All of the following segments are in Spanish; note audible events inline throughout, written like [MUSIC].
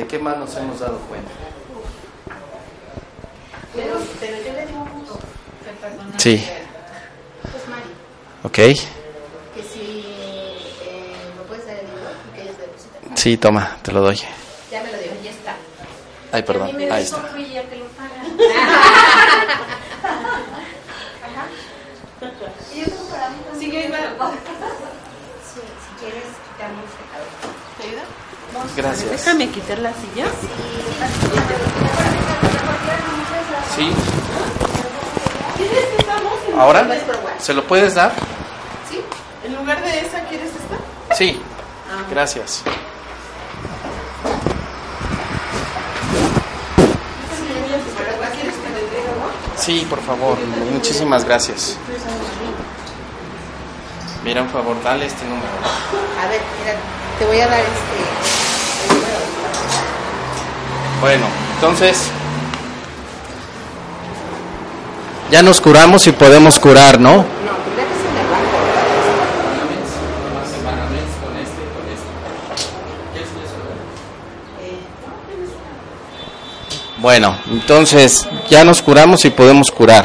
¿De qué más nos hemos dado cuenta? Pero, pero yo le digo mucho. Sí. Pues Mari, Ok. que si eh, me puedes dar el libro, porque ella se deposita. Sí, toma, te lo doy. Ya me lo dio, ya está. Ay, perdón. Ahí está. Frilla que lo paga. Ajá. Y yo creo para mí también. Sí, yo iba- Sí, si quieres quitarme el secador. ¿Te ayuda? Gracias. Déjame quitar la silla. Sí. ¿Quieres que estamos? en- ¿Ahora? ¿Se lo puedes dar? ¿Sí? En lugar de esa, ¿quieres esta? Sí. Gracias. ¿Quieres que le traiga agua? Sí, por favor. Muchísimas gracias. Mira, un favor, dale este número. A ver, mira, te voy a dar este. Bueno, entonces ya nos curamos y podemos curar, ¿no? No, tú dejas en el banco. Bueno, entonces ya nos curamos y podemos curar.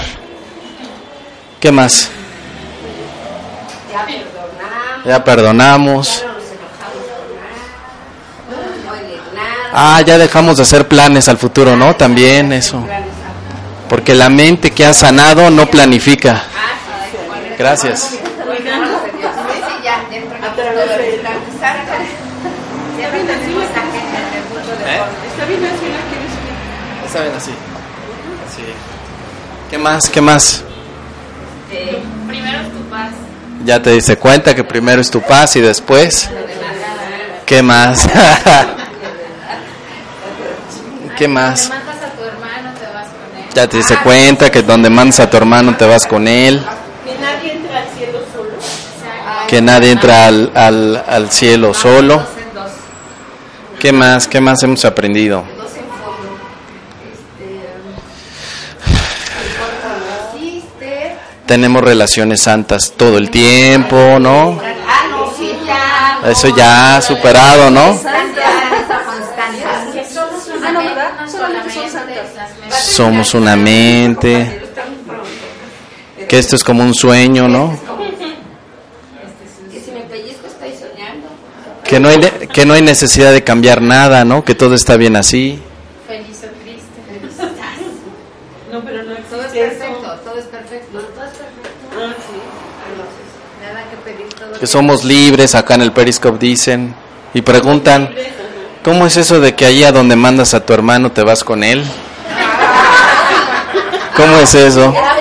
¿Qué más? Ya perdonamos, Ya perdonamos. ya no nos enojamos con nada. No hay de nada. Ah, ya dejamos de hacer planes al futuro, ¿no? También eso. Porque la mente que ha sanado no planifica. Gracias. Así. ¿Qué más? ¿Qué más? Primero es tu paz. Ya te diste cuenta que primero es tu paz y después. ¿Qué más? [LAUGHS] ¿Qué más? Te mandas a tu hermano, te vas con él. Ya te diste cuenta que donde mandas a tu hermano te vas con él. Que nadie entra al cielo solo. Que nadie entra al, al, al cielo solo. En dos. ¿Qué más? ¿Qué más hemos aprendido? Este. Naciste. Tenemos relaciones santas todo el tiempo, ¿no? Ah, no, sí, ya. no. Eso ya superado, ¿no? Constancia, constancia. Ah, no, ¿verdad? Solamente son santas. Somos una mente. Que esto es como un sueño, ¿no? Que si me pellizco estoy soñando. Que no hay, que no hay necesidad de cambiar nada, ¿no? Que todo está bien así. Feliz o triste. No, pero no Todo es perfecto, todo es perfecto. Todo es perfecto. Nada que pedir todo. Que somos libres, acá en el Periscope dicen. Y preguntan, ¿cómo es eso de que allí a donde mandas a tu hermano te vas con él? ¿Cómo es eso? Ah.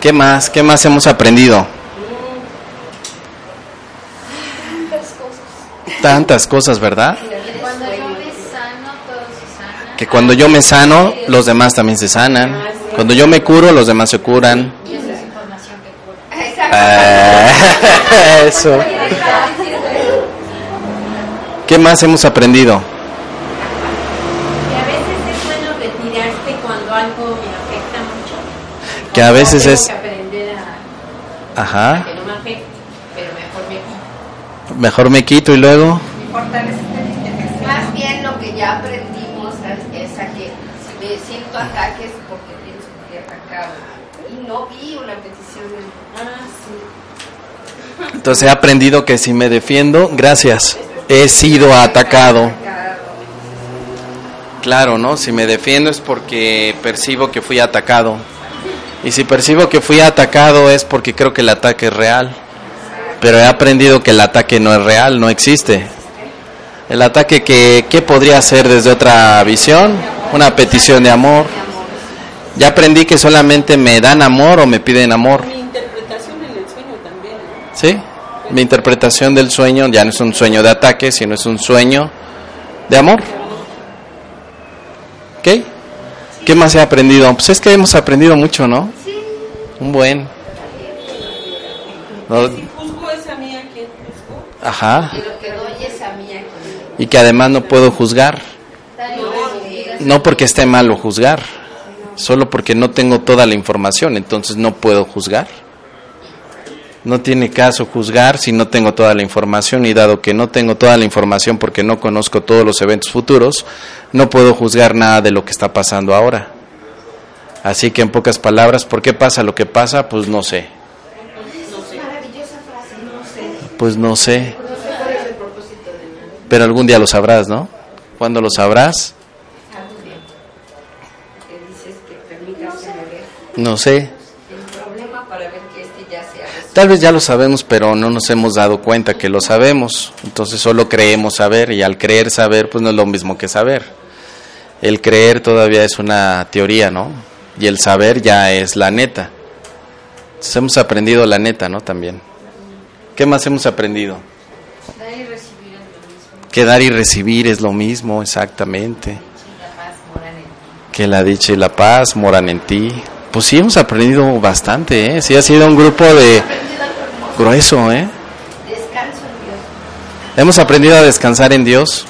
¿Qué más? ¿Qué más hemos aprendido? Tantas cosas, ¿verdad? Cuando yo me sano, todo se sana. Que cuando yo me sano, los demás también se sanan. Cuando yo me curo, los demás se curan. Y esa es información que cura. Exacto. Eh, [LAUGHS] Eso. ¿Qué más hemos aprendido? Que a veces es bueno retirarse cuando algo me afecta mucho. Que a veces Tengo es... que aprender a Ajá. que no me afecte, pero mejor me quito. Mejor me quito y luego... Más bien lo que ya aprendimos es a que si me siento ataques porque tienes que atacado. Y no vi una petición de... Ah, sí. Entonces he aprendido que si me defiendo, gracias, he sido atacado. Claro, ¿no? Si me defiendo es porque percibo que fui atacado. Y si percibo que fui atacado es porque creo que el ataque es real. Pero he aprendido que el ataque no es real, no existe. El ataque que ¿qué podría ser desde otra visión, una petición de amor. Ya aprendí que solamente me dan amor o me piden amor. Mi interpretación en el sueño también. ¿no? ¿Sí? Mi interpretación del sueño ya no es un sueño de ataque, sino es un sueño de amor. ¿Ok? ¿Qué más he aprendido? Pues es que hemos aprendido mucho, ¿no? Un buen. No, Si juzgo es a mí a quien juzgo. Ajá. Y lo que doy es a mí aquí. Y que además no puedo juzgar. No porque esté malo juzgar, solo porque no tengo toda la información, entonces no puedo juzgar. No tiene caso juzgar si no tengo toda la información y dado que no tengo toda la información porque no conozco todos los eventos futuros, no puedo juzgar nada de lo que está pasando ahora. Así que en pocas palabras, ¿por qué pasa lo que pasa? Pues no sé. Pues no sé. Pero algún día lo sabrás, ¿no? ¿Cuándo lo sabrás? No sé. el problema para ver que este ya sea resuelto. Tal vez ya lo sabemos, pero no nos hemos dado cuenta que lo sabemos. Entonces solo creemos saber y al creer saber, pues no es lo mismo que saber. El creer todavía es una teoría, ¿no? Y el saber ya es la neta. Entonces hemos aprendido la neta, ¿no? También. ¿Qué más hemos aprendido? Dar y recibir es lo mismo. Que dar y recibir es lo mismo, exactamente. Que la dicha y la paz moran en ti. Pues sí, hemos aprendido bastante, ¿eh? Sí, ha sido un grupo de grueso, ¿eh? Descanso en Dios. Hemos aprendido a descansar en Dios,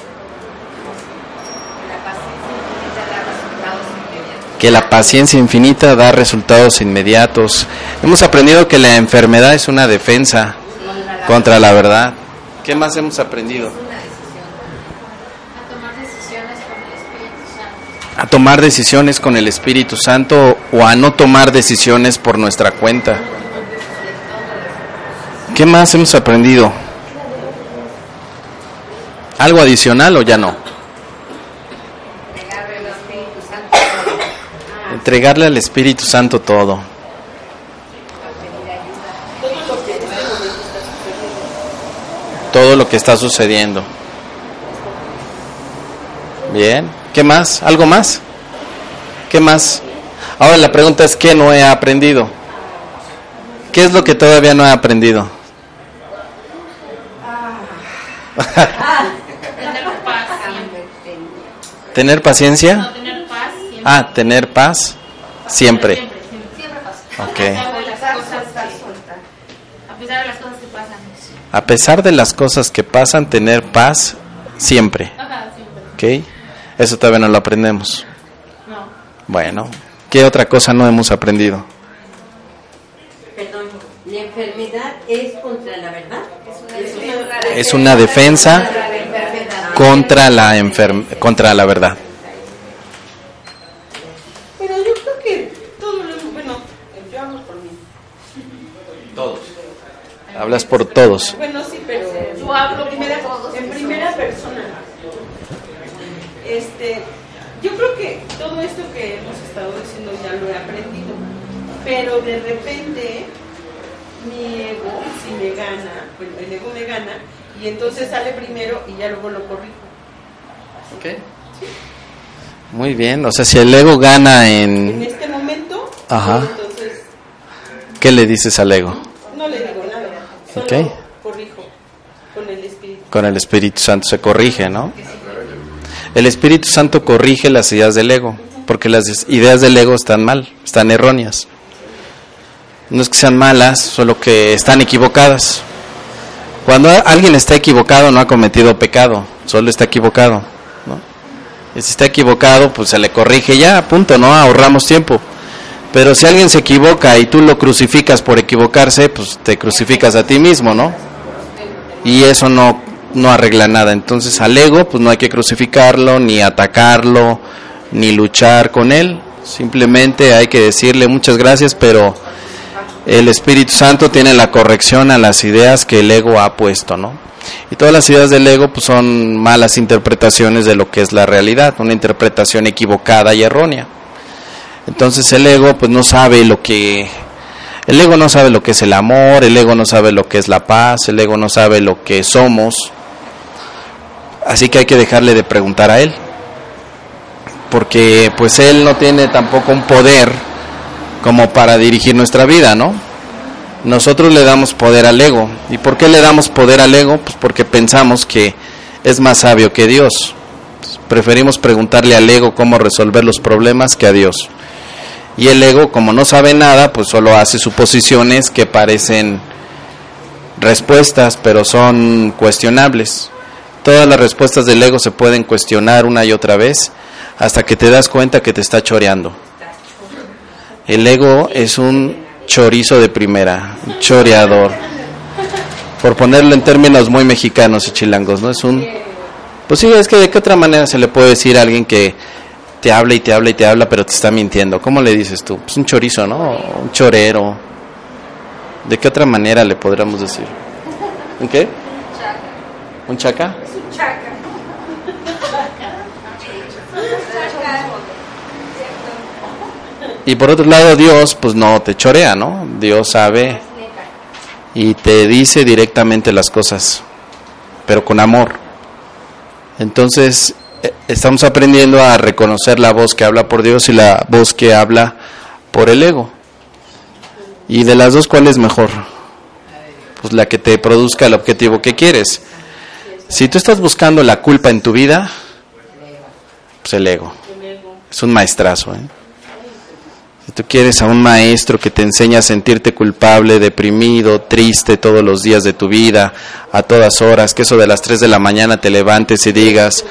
que la paciencia infinita da resultados inmediatos. Hemos aprendido que la enfermedad es una defensa contra la verdad. ¿Qué más hemos aprendido? A tomar decisiones con el Espíritu Santo. A tomar decisiones con el Espíritu Santo o a no tomar decisiones por nuestra cuenta. ¿Qué más hemos aprendido? ¿Algo adicional o ya no? Entregarle al Espíritu Santo todo. Todo lo que está sucediendo. Bien. ¿Qué más? ¿Algo más? ¿Qué más? Ahora la pregunta es, ¿qué no he aprendido? ¿Qué es lo que todavía no he aprendido? Tener paz siempre. ¿Tener paciencia? No tener paz siempre. Ah, tener paz siempre. Siempre, siempre. Siempre paz. Ok. A pesar de las cosas que- pasan. A pesar de las cosas que pasan, tener paz siempre. Ajá, siempre. ¿Ok? Eso todavía no lo aprendemos. No. Bueno, ¿qué otra cosa no hemos aprendido? Perdón, la enfermedad es contra la verdad. Es una defensa contra la enferm contra la verdad. Pero yo creo que todo lo bueno, yo hablo por mí. Todos. Hablas por todos. Bueno, sí, pero Yo hablo en primera, todos, en primera persona. Este, yo creo que todo esto que hemos estado diciendo ya lo he aprendido, pero de repente mi ego si me gana, bueno, el ego me gana y entonces sale primero y ya luego lo corrijo. Muy bien, o sea, si el ego gana En en este momento, Ajá. entonces ¿qué le dices al ego? no le digo nada, solo Ok. corrijo con el espíritu. Con el Espíritu Santo se corrige, ¿no? El Espíritu Santo corrige las ideas del ego, porque las ideas del ego están mal, están erróneas. No es que sean malas, solo que están equivocadas. Cuando alguien está equivocado no ha cometido pecado, solo está equivocado, ¿no? Y si está equivocado, pues se le corrige ya, punto, ¿no? Ahorramos tiempo. Pero si alguien se equivoca y tú lo crucificas por equivocarse, pues te crucificas a ti mismo, ¿no? y eso no, no arregla nada. Entonces al ego pues no hay que crucificarlo, ni atacarlo, ni luchar con él. Simplemente hay que decirle muchas gracias, pero el Espíritu Santo tiene la corrección a las ideas que el ego ha puesto, ¿no? Y todas las ideas del ego pues son malas interpretaciones de lo que es la realidad, una interpretación equivocada y errónea. Entonces el ego pues no sabe lo que el ego no sabe lo que es el amor, el ego no sabe lo que es la paz, el ego no sabe lo que somos. Así que hay que dejarle de preguntar a él. Porque pues él no tiene tampoco un poder como para dirigir nuestra vida, ¿no? Nosotros le damos poder al ego. ¿Y por qué le damos poder al ego? Pues porque pensamos que es más sabio que Dios. Preferimos preguntarle al ego cómo resolver los problemas que a Dios. Y el ego, como no sabe nada, pues solo hace suposiciones que parecen respuestas, pero son cuestionables. Todas las respuestas del ego se pueden cuestionar una y otra vez hasta que te das cuenta que te está choreando. El ego es un chorizo de primera, un choreador. Por ponerlo en términos muy mexicanos y chilangos, ¿no? Es un... Pues sí, es que de qué otra manera se le puede decir a alguien que te habla y te habla y te habla, pero te está mintiendo. ¿Cómo le dices tú? Pues un chorizo, ¿no? Un chorero. ¿De qué otra manera le podríamos decir? ¿Un qué? ¿Un chaca? Y por otro lado, Dios, pues no te chorea, ¿no? Dios sabe y te dice directamente las cosas, pero con amor. Entonces, eh, estamos aprendiendo a reconocer la voz que habla por Dios y la voz que habla por el ego. Y de las dos, ¿cuál es mejor? Pues la que te produzca el objetivo que quieres. Si tú estás buscando la culpa en tu vida, pues el ego. Es un maestrazo, ¿eh? Si tú quieres a un maestro que te enseña a sentirte culpable, deprimido, triste todos los días de tu vida, a todas horas, que eso de las 3 de la mañana te levantes y digas,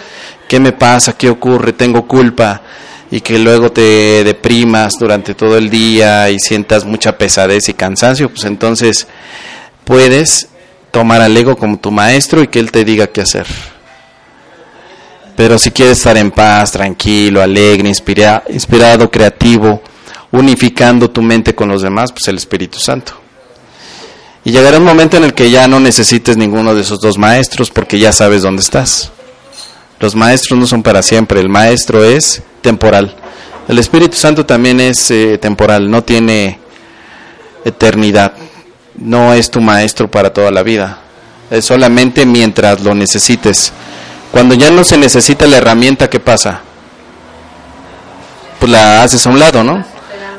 ¿qué me pasa? ¿Qué ocurre? Tengo culpa. Y que luego te deprimas durante todo el día y sientas mucha pesadez y cansancio, pues entonces puedes tomar al ego como tu maestro y que él te diga qué hacer. Pero si quieres estar en paz, tranquilo, alegre, inspira, inspirado, creativo, unificando tu mente con los demás, pues el Espíritu Santo. Y llegará un momento en el que ya no necesites ninguno de esos dos maestros porque ya sabes dónde estás. Los maestros no son para siempre, el maestro es temporal. El Espíritu Santo también es eh, temporal, no tiene eternidad. No es tu maestro para toda la vida. Es solamente mientras lo necesites. Cuando ya no se necesita la herramienta, ¿qué pasa? Pues la haces a un lado, ¿no?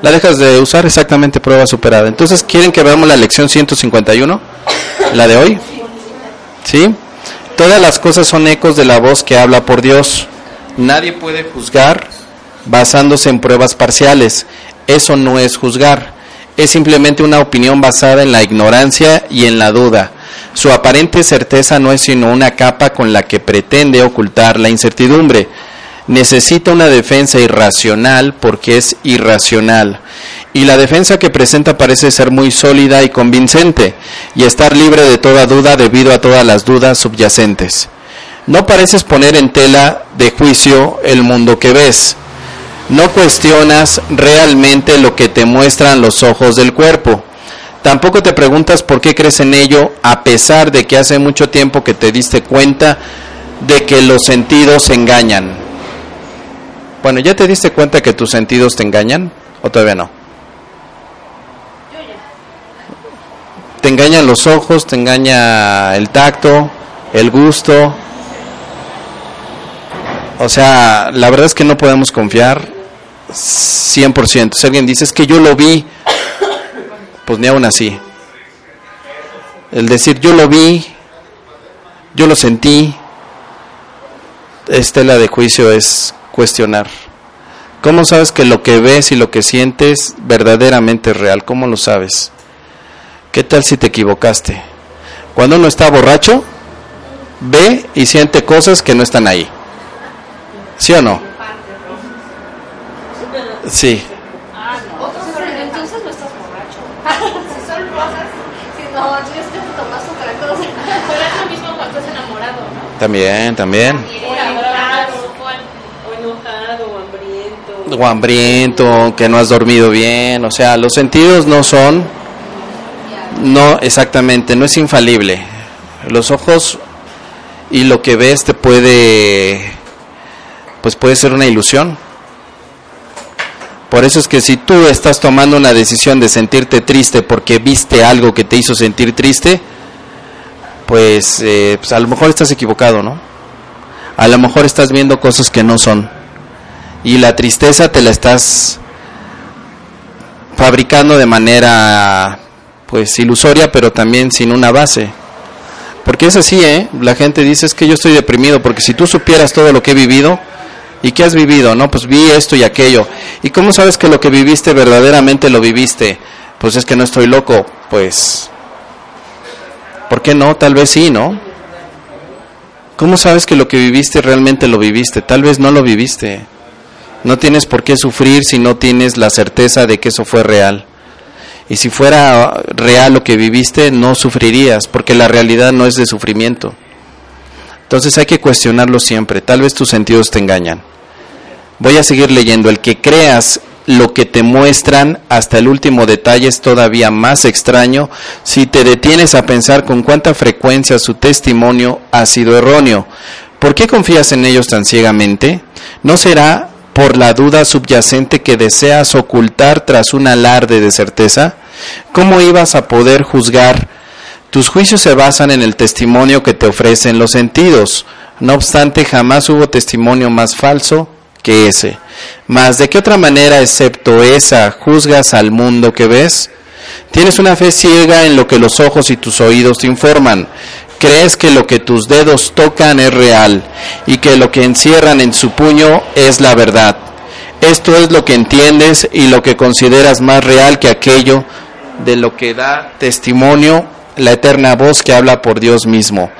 la dejas de usar exactamente prueba superada. Entonces, ¿quieren que veamos la lección 151? La de hoy. ¿Sí? Todas las cosas son ecos de la voz que habla por Dios. Nadie puede juzgar basándose en pruebas parciales. Eso no es juzgar. Es simplemente una opinión basada en la ignorancia y en la duda. Su aparente certeza no es sino una capa con la que pretende ocultar la incertidumbre necesita una defensa irracional porque es irracional. Y la defensa que presenta parece ser muy sólida y convincente y estar libre de toda duda debido a todas las dudas subyacentes. No pareces poner en tela de juicio el mundo que ves. No cuestionas realmente lo que te muestran los ojos del cuerpo. Tampoco te preguntas por qué crees en ello a pesar de que hace mucho tiempo que te diste cuenta de que los sentidos engañan. Bueno, ¿ya te diste cuenta que tus sentidos te engañan o todavía no? Te engañan los ojos, te engaña el tacto, el gusto. O sea, la verdad es que no podemos confiar 100%. Si alguien dice es que yo lo vi, pues ni aún así. El decir yo lo vi, yo lo sentí, estela de juicio es cuestionar. ¿Cómo sabes que lo que ves y lo que sientes verdaderamente es real? ¿Cómo lo sabes? ¿Qué tal si te equivocaste? Cuando uno está borracho, ve y siente cosas que no están ahí. ¿Sí o no? Sí. Entonces no estás borracho. [LAUGHS] Si son rosas, si no, tienes que tomar otra cosa. Pero es lo mismo cuando estás enamorado, ¿no? También, también. O enamorado. O enojado, o hambriento. O hambriento, que no has dormido bien. O sea, los sentidos no son, no exactamente, no es infalible. Los ojos y lo que ves te puede, pues puede ser una ilusión. Por eso es que si tú estás tomando una decisión de sentirte triste porque viste algo que te hizo sentir triste, pues, eh, pues a lo mejor estás equivocado, ¿no? A lo mejor estás viendo cosas que no son. Y la tristeza te la estás fabricando de manera pues ilusoria, pero también sin una base. Porque es así, ¿eh? La gente dice es que yo estoy deprimido, porque si tú supieras todo lo que he vivido, ¿y qué has vivido? No, pues vi esto y aquello. ¿Y cómo sabes que lo que viviste verdaderamente lo viviste? Pues es que no estoy loco, pues... ¿Por qué no? Tal vez sí, ¿no? ¿Cómo sabes que lo que viviste realmente lo viviste? Tal vez no lo viviste. No tienes por qué sufrir si no tienes la certeza de que eso fue real. Y si fuera real lo que viviste, no sufrirías, porque la realidad no es de sufrimiento. Entonces hay que cuestionarlo siempre. Tal vez tus sentidos te engañan. Voy a seguir leyendo. El que creas lo que te muestran hasta el último detalle es todavía más extraño si te detienes a pensar con cuánta frecuencia su testimonio ha sido erróneo. ¿Por qué confías en ellos tan ciegamente? ¿No será por la duda subyacente que deseas ocultar tras un alarde de certeza? ¿Cómo ibas a poder juzgar? Tus juicios se basan en el testimonio que te ofrecen los sentidos. No obstante, jamás hubo testimonio más falso que ese. Mas, ¿de qué otra manera, excepto esa, juzgas al mundo que ves? Tienes una fe ciega en lo que los ojos y tus oídos te informan. Crees que lo que tus dedos tocan es real y que lo que encierran en su puño es la verdad. Esto es lo que entiendes y lo que consideras más real que aquello de lo que da testimonio la eterna voz que habla por Dios mismo.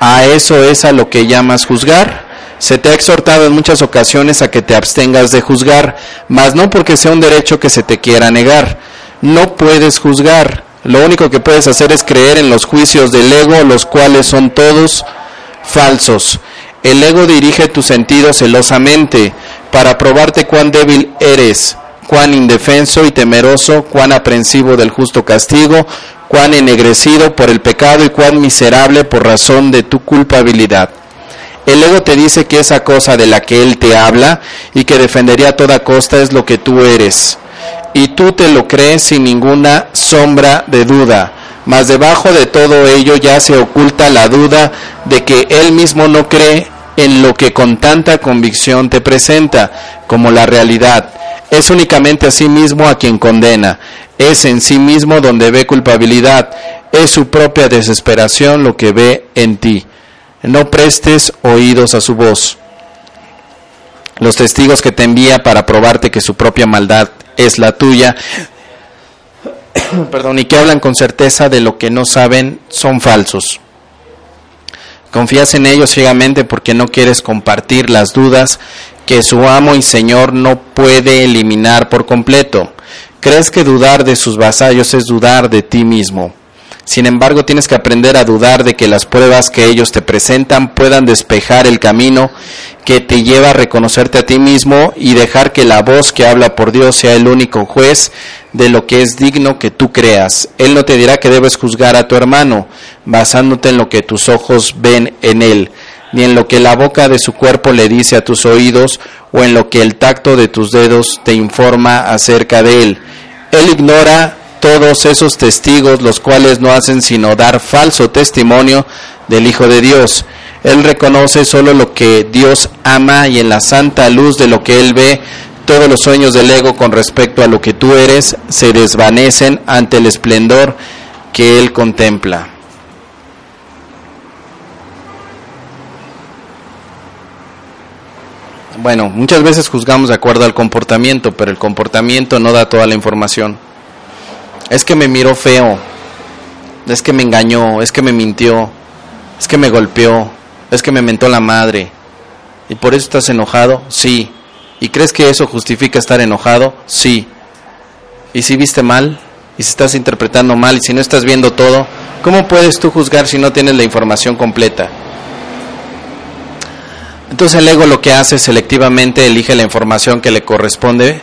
¿A eso es a lo que llamas juzgar? Se te ha exhortado en muchas ocasiones a que te abstengas de juzgar, mas no porque sea un derecho que se te quiera negar. No puedes juzgar. Lo único que puedes hacer es creer en los juicios del ego, los cuales son todos falsos. El ego dirige tus sentidos celosamente para probarte cuán débil eres cuán indefenso y temeroso, cuán aprensivo del justo castigo, cuán ennegrecido por el pecado y cuán miserable por razón de tu culpabilidad. El ego te dice que esa cosa de la que él te habla y que defendería a toda costa es lo que tú eres. Y tú te lo crees sin ninguna sombra de duda. Mas debajo de todo ello ya se oculta la duda de que él mismo no cree en lo que con tanta convicción te presenta como la realidad es únicamente a sí mismo a quien condena, es en sí mismo donde ve culpabilidad, es su propia desesperación lo que ve en ti. No prestes oídos a su voz. Los testigos que te envía para probarte que su propia maldad es la tuya, [COUGHS] perdón, y que hablan con certeza de lo que no saben, son falsos. Confías en ellos ciegamente porque no quieres compartir las dudas que su amo y señor no puede eliminar por completo. Crees que dudar de sus vasallos es dudar de ti mismo. Sin embargo, tienes que aprender a dudar de que las pruebas que ellos te presentan puedan despejar el camino que te lleva a reconocerte a ti mismo y dejar que la voz que habla por Dios sea el único juez de lo que es digno que tú creas. Él no te dirá que debes juzgar a tu hermano basándote en lo que tus ojos ven en él ni en lo que la boca de su cuerpo le dice a tus oídos o en lo que el tacto de tus dedos te informa acerca de él. Él ignora todos esos testigos, los cuales no hacen sino dar falso testimonio del Hijo de Dios. Él reconoce solo lo que Dios ama y en la santa luz de lo que Él ve, todos los sueños del ego con respecto a lo que tú eres se desvanecen ante el esplendor que Él contempla. Bueno, muchas veces juzgamos de acuerdo al comportamiento, pero el comportamiento no da toda la información. Es que me miró feo, es que me engañó, es que me mintió, es que me golpeó, es que me mentó la madre. ¿Y por eso estás enojado? Sí. ¿Y crees que eso justifica estar enojado? Sí. ¿Y si viste mal? ¿Y si estás interpretando mal? ¿Y si no estás viendo todo? ¿Cómo puedes tú juzgar si no tienes la información completa? Entonces el ego lo que hace selectivamente elige la información que le corresponde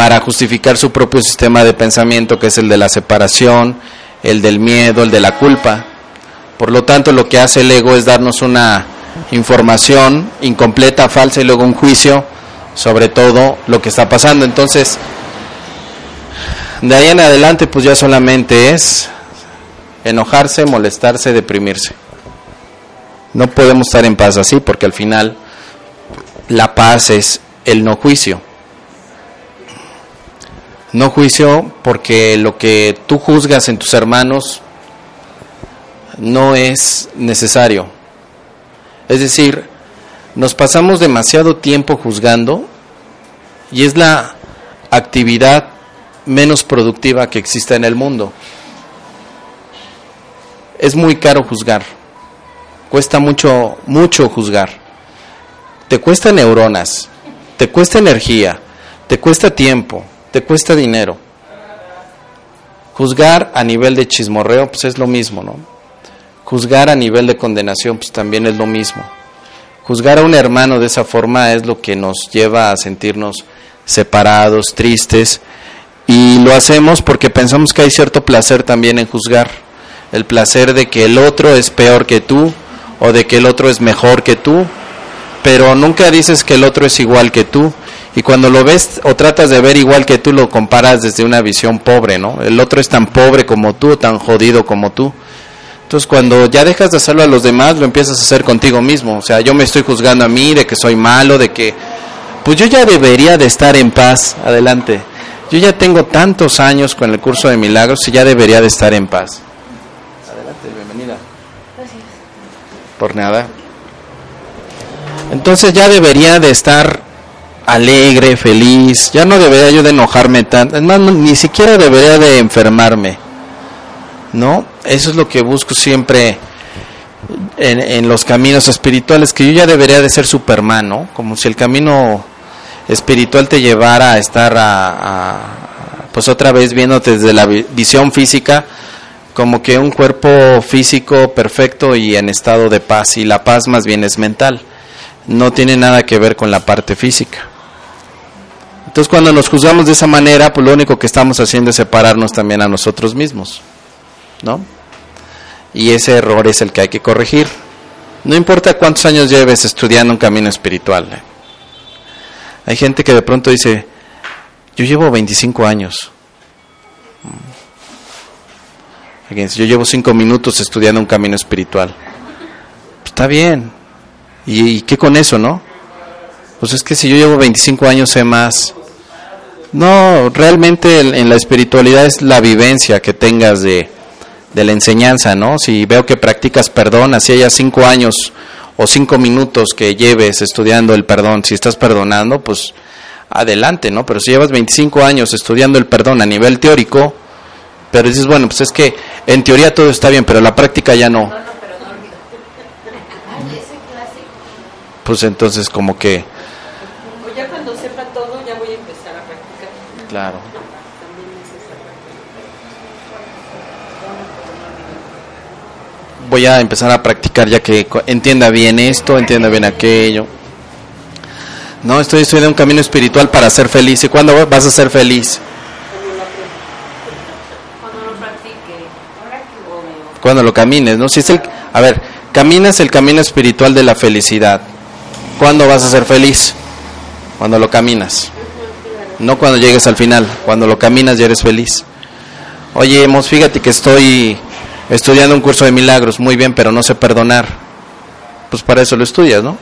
para justificar su propio sistema de pensamiento, que es el de la separación, el del miedo, el de la culpa. Por lo tanto, lo que hace el ego es darnos una información incompleta, falsa y luego un juicio sobre todo lo que está pasando. Entonces, de ahí en adelante, pues ya solamente es enojarse, molestarse, deprimirse. No podemos estar en paz así porque al final la paz es el no juicio. No juicio porque lo que tú juzgas en tus hermanos no es necesario. Es decir, nos pasamos demasiado tiempo juzgando y es la actividad menos productiva que existe en el mundo. Es muy caro juzgar cuesta mucho, mucho juzgar. Te cuesta neuronas, te cuesta energía, te cuesta tiempo, te cuesta dinero. Juzgar a nivel de chismorreo, pues es lo mismo, ¿no? Juzgar a nivel de condenación, pues también es lo mismo. Juzgar a un hermano de esa forma es lo que nos lleva a sentirnos separados, tristes, y lo hacemos porque pensamos que hay cierto placer también en juzgar. El placer de que el otro es peor que tú o de que el otro es mejor que tú, pero nunca dices que el otro es igual que tú. Y cuando lo ves o tratas de ver igual que tú, lo comparas desde una visión pobre, ¿no? El otro es tan pobre como tú, tan jodido como tú. Entonces cuando ya dejas de hacerlo a los demás, lo empiezas a hacer contigo mismo. O sea, yo me estoy juzgando a mí de que soy malo, de que... Pues yo ya debería de estar en paz. Adelante. Yo ya tengo tantos años con el curso de milagros y ya debería de estar en paz. Adelante, bienvenida. Gracias. Por nada. Entonces ya debería de estar alegre, feliz. Ya no debería yo de enojarme tanto. Es más, ni siquiera debería de enfermarme. ¿No? Eso es lo que busco siempre en, los caminos espirituales, que yo ya debería de ser Superman, ¿no? Como si el camino espiritual te llevara a estar a, pues otra vez viéndote desde la visión física como que un cuerpo físico perfecto y en estado de paz y la paz más bien es mental no tiene nada que ver con la parte física entonces cuando nos juzgamos de esa manera pues lo único que estamos haciendo es separarnos también a nosotros mismos ¿no? y ese error es el que hay que corregir no importa cuántos años lleves estudiando un camino espiritual ¿eh? Hay gente que de pronto dice, yo llevo 25 años. Yo llevo 5 minutos estudiando un camino espiritual. está bien. ¿Y, qué con eso, no? Pues es que si yo llevo 25 años sé más. No, realmente en, la espiritualidad es la vivencia que tengas de, de la enseñanza, ¿no? Si veo que practicas perdón, así haya 5 años o cinco minutos que lleves estudiando el perdón, si estás perdonando, pues adelante, ¿no? Pero si llevas 25 años estudiando el perdón a nivel teórico, pero dices, bueno, pues es que en teoría todo está bien, pero la práctica ya no. Pues entonces como que... Cuando sepa todo ya voy a empezar a practicar. Claro. voy a empezar a practicar ya que entienda bien esto, entienda bien aquello. No, estoy estoy un camino espiritual para ser feliz. ¿Y cuándo vas a ser feliz? Cuando lo practique. Cuando lo camines, ¿no? Si es el, a ver, caminas el camino espiritual de la felicidad. ¿Cuándo vas a ser feliz? Cuando lo caminas. No cuando llegues al final. Cuando lo caminas ya eres feliz. Oye, Mos, fíjate que estoy estudiando un curso de milagros, muy bien, pero no sé perdonar. Pues para eso lo estudias, ¿no?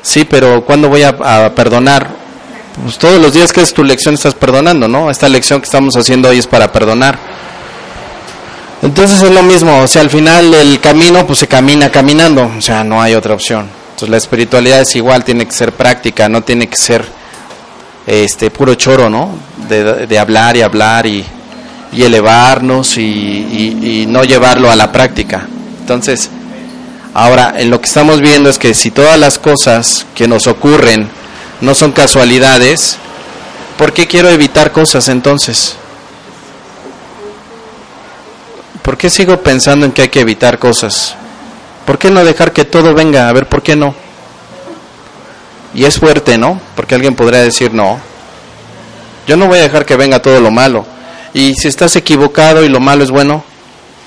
Sí, pero ¿cuándo voy a, perdonar? Pues todos los días que es tu lección estás perdonando, ¿no? Esta lección que estamos haciendo hoy es para perdonar. Entonces es lo mismo, o sea, al final el camino pues se camina caminando, o sea, no hay otra opción. Entonces la espiritualidad es igual, tiene que ser práctica, no tiene que ser este puro choro, ¿no? De, hablar y hablar y, y elevarnos y, no llevarlo a la práctica. Entonces, ahora, en lo que estamos viendo es que si todas las cosas que nos ocurren no son casualidades, ¿por qué quiero evitar cosas entonces? ¿Por qué sigo pensando en que hay que evitar cosas? ¿Por qué no dejar que todo venga? A ver, ¿por qué no? Y es fuerte, ¿no? Porque alguien podría decir, no, yo no voy a dejar que venga todo lo malo. Y si estás equivocado y lo malo es bueno,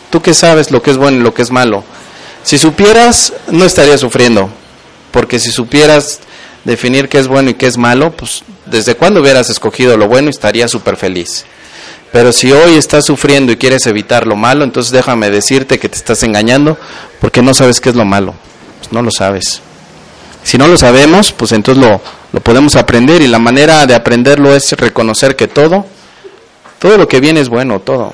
¿tú qué sabes lo que es bueno y lo que es malo? Si supieras, no estarías sufriendo, porque si supieras definir qué es bueno y qué es malo, pues desde cuándo hubieras escogido lo bueno estarías súper feliz. Pero si hoy estás sufriendo y quieres evitar lo malo, entonces déjame decirte que te estás engañando porque no sabes qué es lo malo. Pues no lo sabes. Si no lo sabemos, pues entonces lo, lo podemos aprender y la manera de aprenderlo es reconocer que todo todo lo que viene es bueno, todo.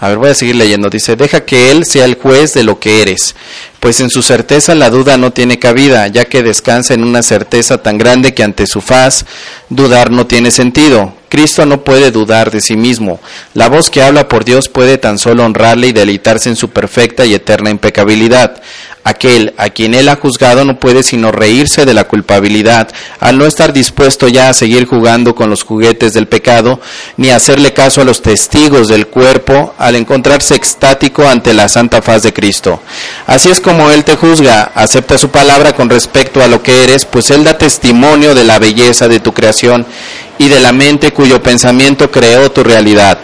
A ver, voy a seguir leyendo. Dice, deja que Él sea el juez de lo que eres, pues en su certeza la duda no tiene cabida, ya que descansa en una certeza tan grande que ante su faz dudar no tiene sentido. Cristo no puede dudar de sí mismo. La voz que habla por Dios puede tan solo honrarle y deleitarse en su perfecta y eterna impecabilidad. Aquel a quien él ha juzgado no puede sino reírse de la culpabilidad al no estar dispuesto ya a seguir jugando con los juguetes del pecado, ni hacerle caso a los testigos del cuerpo al encontrarse extático ante la santa faz de Cristo. Así es como él te juzga, acepta su palabra con respecto a lo que eres, pues él da testimonio de la belleza de tu creación y de la mente cuyo pensamiento creó tu realidad.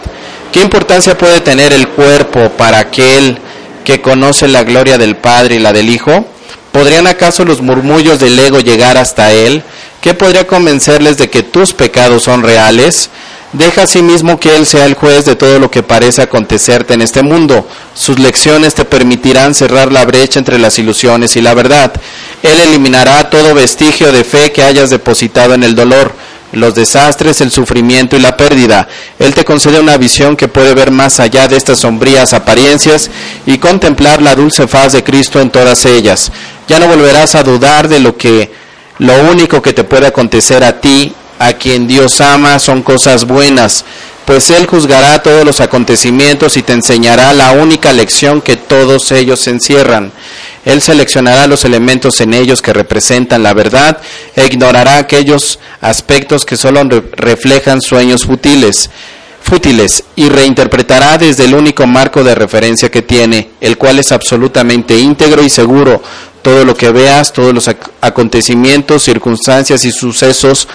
¿Qué importancia puede tener el cuerpo para aquel que conoce la gloria del Padre y la del Hijo? ¿Podrían acaso los murmullos del ego llegar hasta Él? ¿Qué podría convencerles de que tus pecados son reales? Deja asimismo que Él sea el juez de todo lo que parece acontecerte en este mundo. Sus lecciones te permitirán cerrar la brecha entre las ilusiones y la verdad. Él eliminará todo vestigio de fe que hayas depositado en el dolor los desastres, el sufrimiento y la pérdida. Él te concede una visión que puede ver más allá de estas sombrías apariencias y contemplar la dulce faz de Cristo en todas ellas. Ya no volverás a dudar de lo que lo único que te puede acontecer a ti, a quien Dios ama, son cosas buenas, pues Él juzgará todos los acontecimientos y te enseñará la única lección que todos ellos encierran. Él seleccionará los elementos en ellos que representan la verdad e ignorará aquellos aspectos que solo reflejan sueños fútiles, fútiles y reinterpretará desde el único marco de referencia que tiene, el cual es absolutamente íntegro y seguro. Todo lo que veas, todos los acontecimientos, circunstancias y sucesos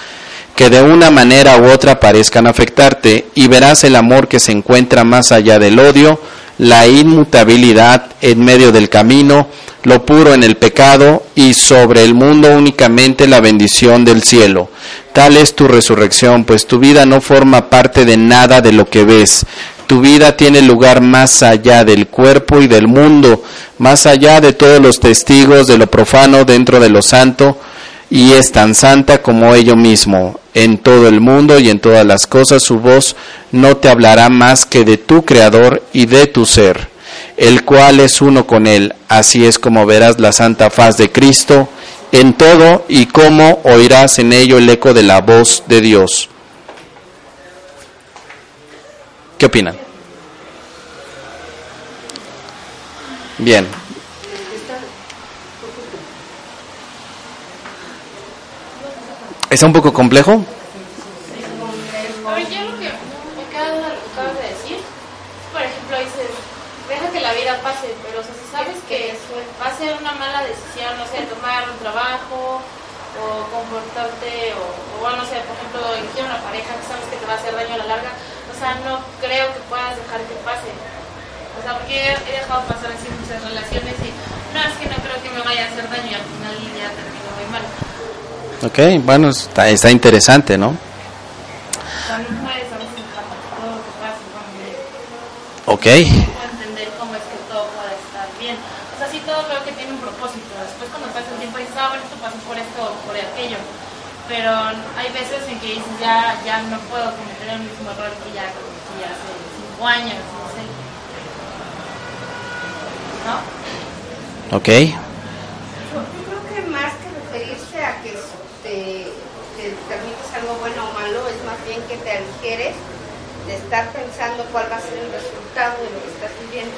que de una manera u otra parezcan afectarte y verás el amor que se encuentra más allá del odio, la inmutabilidad en medio del camino, lo puro en el pecado y sobre el mundo únicamente la bendición del cielo. Tal es tu resurrección, pues tu vida no forma parte de nada de lo que ves. Tu vida tiene lugar más allá del cuerpo y del mundo, más allá de todos los testigos de lo profano dentro de lo santo, y es tan santa como ello mismo. En todo el mundo y en todas las cosas su voz no te hablará más que de tu Creador y de tu ser el cual es uno con él. Así es como verás la santa faz de Cristo en todo y cómo oirás en ello el eco de la voz de Dios. ¿Qué opinan? Bien. ¿Es un poco complejo? comportarte o, o, bueno, no sé, por ejemplo, elegir una pareja que sabes que te va a hacer daño a la larga, sea, no creo que puedas dejar que pase. O sea, porque he, dejado pasar así muchas relaciones y no, es que no creo que me vaya a hacer daño y al final ya termino muy mal. Ok, bueno, está, está interesante, ¿no? También puedes a veces dejar todo lo que pase. Ok. Pero hay veces en que dices, ya, ya no puedo cometer el mismo error que ya cometí hace cinco años, no sé. ¿No? Ok. Yo, creo que más que referirse a que te, te permites algo bueno o malo, es más bien que te aligieres de estar pensando cuál va a ser el resultado de lo que estás viviendo.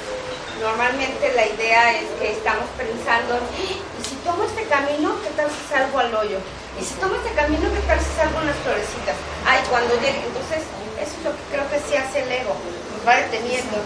Normalmente la idea es que estamos pensando, y si tomo este camino, ¿qué tal si salgo al hoyo? Y si tomo este camino, ¿qué tal si salgo unas florecitas? Ay, cuando llegue, entonces, eso es lo que creo que sí hace el ego, nos va deteniendo,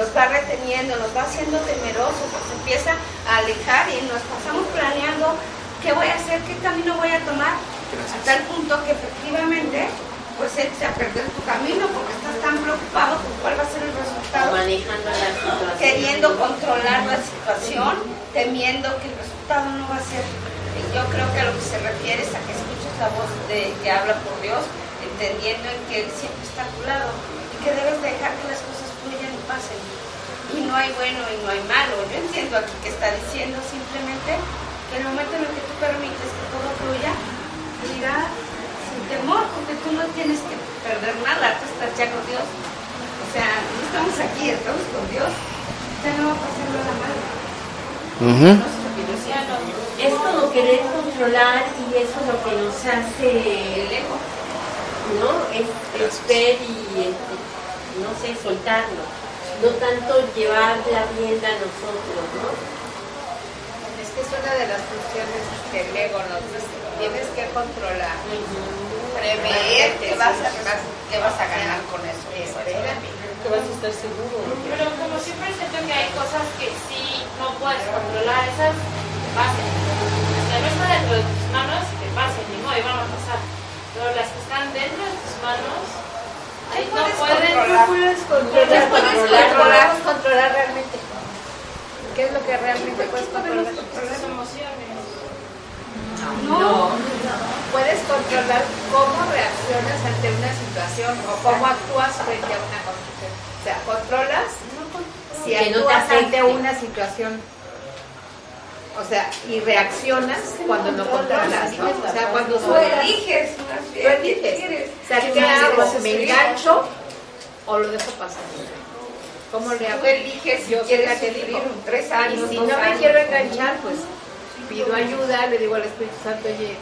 nos va reteniendo, nos va haciendo temerosos, nos empieza a alejar y nos pasamos planeando qué voy a hacer, qué camino voy a tomar, a tal punto que efectivamente pues se a perder tu camino porque estás tan preocupado por cuál va a ser el resultado. Manejando la situación. Queriendo controlar la situación, temiendo que el resultado no va a ser yo creo que a lo que se refiere es a que escuches la voz de, que habla por Dios, entendiendo en que Él siempre está a tu lado y que debes dejar que las cosas fluyan y pasen. Y no hay bueno y no hay malo. Yo entiendo aquí que está diciendo simplemente que en el momento en el que tú permites que todo fluya, fluirá sin temor, porque tú no tienes que perder nada, tú estás ya con Dios. O sea, no estamos aquí, estamos con Dios. Ya no va a pasar nada malo. Uh es como querer controlar y eso es lo que nos hace el ego. ¿no? Es, es ver y, este, no sé, soltarlo. No tanto llevar la rienda a nosotros, ¿no? Es que es una de las funciones que el ego nos dice. Tienes que controlar, prever que vas a, que vas a ganar con eso. Espérame. Que vas a estar seguro. Pero como siempre siento que hay cosas que sí no puedes controlar, esas te pasen. Las que no están dentro de tus manos, te pasen, ni modo, y van a pasar. Pero las que están dentro de tus manos, ahí no puedes pueden. controlar. puedes ¿Qué puedes controlar? controlar realmente? ¿Qué es lo que realmente puedes controlar? Las emociones. No, puedes controlar cómo reaccionas ante una situación o cómo actúas frente a una situación. O sea, controlas si Que no te afecte. una situación. O sea, y reaccionas cuando no controlas, ¿no? O sea, cuando tú eliges, tú eliges. O sea, ¿qué hago? ¿Me engancho o lo dejo pasar? ¿Cómo le hago? Tú eliges si quieres sufrir tres años. Y si no me quiero enganchar, pues pido ayuda, le digo al Espíritu Santo, oye,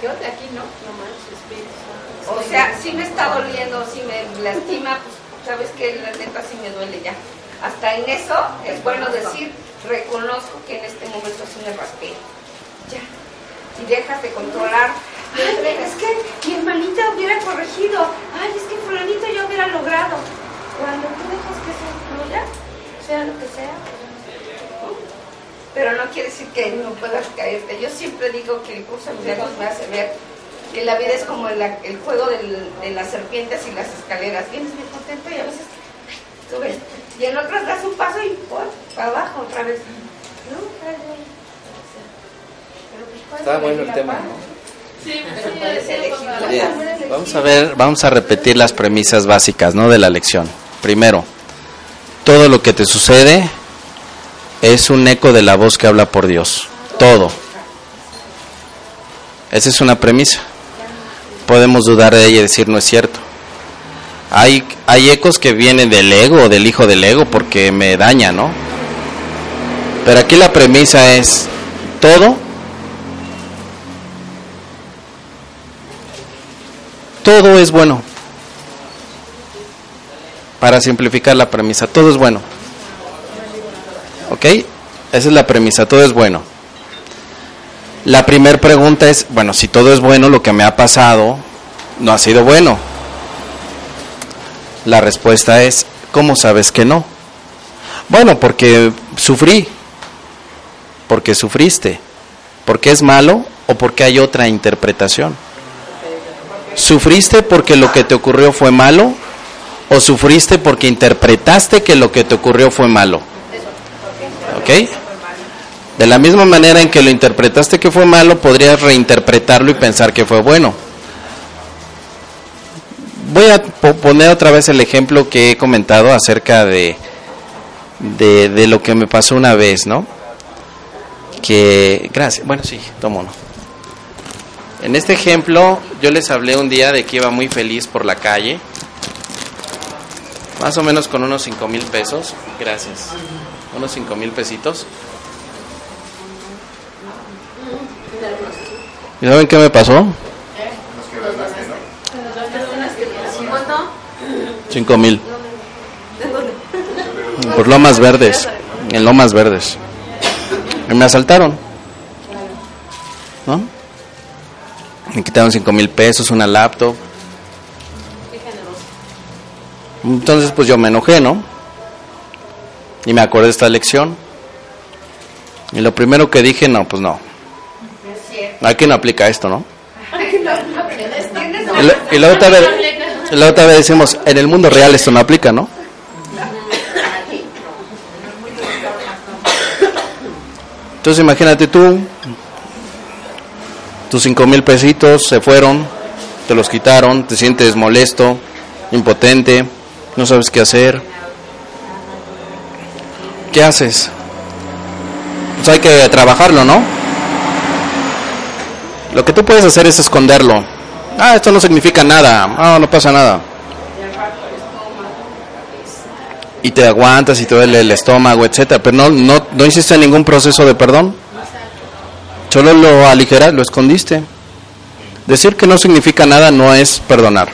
¿qué onda aquí, no? No manches, Espíritu Santo. O sea, si me está doliendo, si me lastima, pues sabes que la neta sí me duele ya. Hasta en eso es bueno decir, reconozco que en este momento sí me raspé. Ya. Y dejas de controlar. Es que mi hermanita hubiera corregido. Ay, es que fulanito ya hubiera logrado. Cuando tú dejas que eso fluya, sea lo que sea. ¿no? Pero no quiere decir que no puedas caerte. Yo siempre digo que el curso de milagros me hace ver que la vida es como el, el juego del- de las serpientes y las escaleras. Vienes bien contento y a veces subes. Y en otras das un paso y ¡pum! para abajo otra vez. No, pero pues, Está bueno el tema. ¿no? Sí. Bien, vamos a ver, vamos a repetir las premisas básicas, ¿no? De la lección. Primero, todo lo que te sucede es un eco de la voz que habla por Dios. Todo. Esa es una premisa. Podemos dudar de ella y decir no es cierto. Hay, hay ecos que vienen del ego del hijo del ego porque me daña, ¿no? Pero aquí la premisa es todo todo es bueno. Para simplificar la premisa, todo es bueno. ¿Ok? Esa es la premisa, todo es bueno. La primera pregunta es, bueno, si todo es bueno, lo que me ha pasado no ha sido bueno. La respuesta es, ¿cómo sabes que no? Bueno, porque sufrí, porque sufriste, porque es malo o porque hay otra interpretación. ¿Sufriste porque lo que te ocurrió fue malo? ¿O sufriste porque interpretaste que lo que te ocurrió fue malo? ¿Ok? De la misma manera en que lo interpretaste que fue malo, podrías reinterpretarlo y pensar que fue bueno. Voy a po- poner otra vez el ejemplo que he comentado acerca de, de, de lo que me pasó una vez, ¿no? Que, gracias, bueno, sí, tomo uno. En este ejemplo, yo les hablé un día de que iba muy feliz por la calle, más o menos con unos 5 mil pesos, gracias, unos 5 mil pesitos. ¿Y saben qué me pasó? 5 mil. Por Lomas Verdes, en Lomas Verdes. Y me asaltaron. ¿No? Me quitaron 5 mil pesos, una laptop. Entonces, pues yo me enojé, ¿no? Y me acordé de esta lección. Y lo primero que dije, no, pues no. Aquí no aplica esto, ¿no? Y, la otra vez, la otra vez decimos, en el mundo real esto no aplica, ¿no? Entonces imagínate tú, tus cinco mil pesitos se fueron, te los quitaron, te sientes molesto, impotente, no sabes qué hacer. ¿Qué haces? Pues hay que trabajarlo, ¿no? Lo que tú puedes hacer es esconderlo. Ah, esto no significa nada. Ah, no pasa nada. Y te aguantas y te duele el estómago, etcétera, pero no, no, no hiciste ningún proceso de perdón. Solo lo aligeras, lo escondiste. Decir que no significa nada no es perdonar.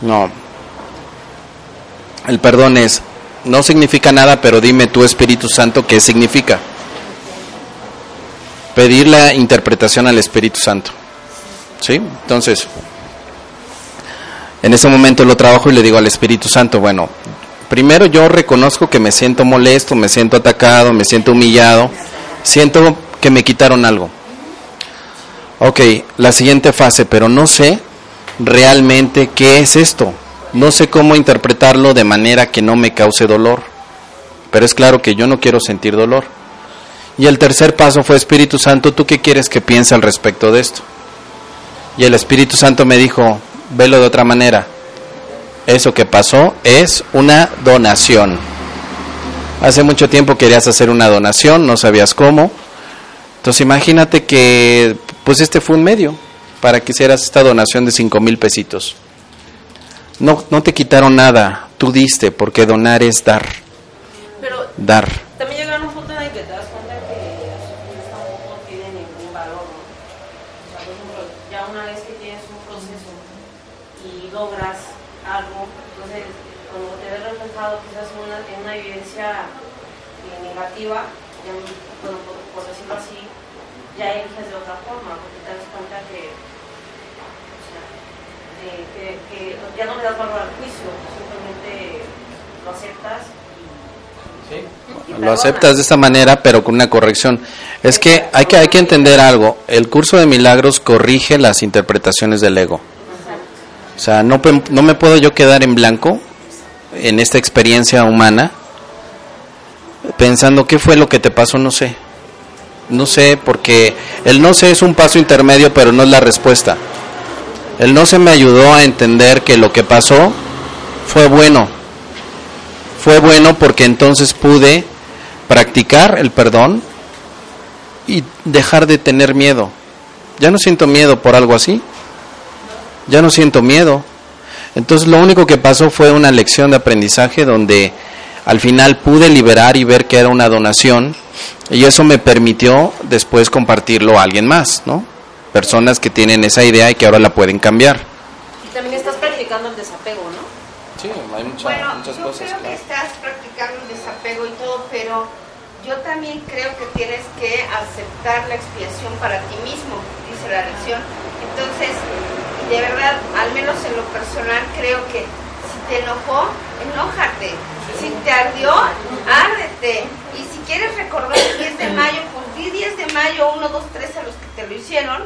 No. El perdón es, no significa nada, pero dime tu Espíritu Santo qué significa. Pedir la interpretación al Espíritu Santo. ¿Sí? Entonces, en ese momento lo trabajo y le digo al Espíritu Santo, bueno, primero yo reconozco que me siento molesto, me siento atacado, me siento humillado, siento que me quitaron algo. Ok, la siguiente fase, pero no sé realmente qué es esto. No sé cómo interpretarlo de manera que no me cause dolor. Pero es claro que yo no quiero sentir dolor. Y el tercer paso fue, Espíritu Santo, ¿tú qué quieres que piense al respecto de esto? Y el Espíritu Santo me dijo, velo de otra manera. Eso que pasó es una donación. Hace mucho tiempo querías hacer una donación, no sabías cómo. Entonces imagínate que pues este fue un medio para que hicieras esta donación de cinco mil pesitos. No, no te quitaron nada, tú diste, porque donar es dar. Pero Dar. también llega un punto en el que te das cuenta que no tiene ningún valor. ¿no? O sea, por ejemplo, ya una vez que tienes un proceso y logras algo, entonces cuando quizás en una, en una vivencia eh, negativa, ya, bueno, por, por decirlo así, ya eliges de otra forma, porque te das cuenta que, o sea, de- que, que ya no le das valor al juicio, simplemente lo aceptas y, y Lo aceptas de esta manera, pero con una corrección. Es que hay que, hay que entender algo. El curso de milagros corrige las interpretaciones del ego. O sea, no, no me puedo yo quedar en blanco en esta experiencia humana pensando qué fue lo que te pasó, no sé. No sé, porque el no sé es un paso intermedio, pero no es la respuesta. El no sé me ayudó a entender que lo que pasó fue bueno. Fue bueno porque entonces pude practicar el perdón y dejar de tener miedo. Ya no siento miedo por algo así. Ya no siento miedo. Entonces lo único que pasó fue una lección de aprendizaje donde al final pude liberar y ver que era una donación y eso me permitió después compartirlo a alguien más, ¿no? Personas que tienen esa idea y que ahora la pueden cambiar. Y también estás practicando el desapego, ¿no? Sí, hay muchas, Bueno, yo creo que estás practicando el desapego y todo, pero yo también creo que tienes que aceptar la expiación para ti mismo, dice la lección. Entonces, de verdad, al menos en lo personal, creo que si te enojó, enójate. Si te ardió, árdete. Y si quieres recordar el 10 de mayo, pues di 10 de mayo, 1, 2, 3 a los que te lo hicieron.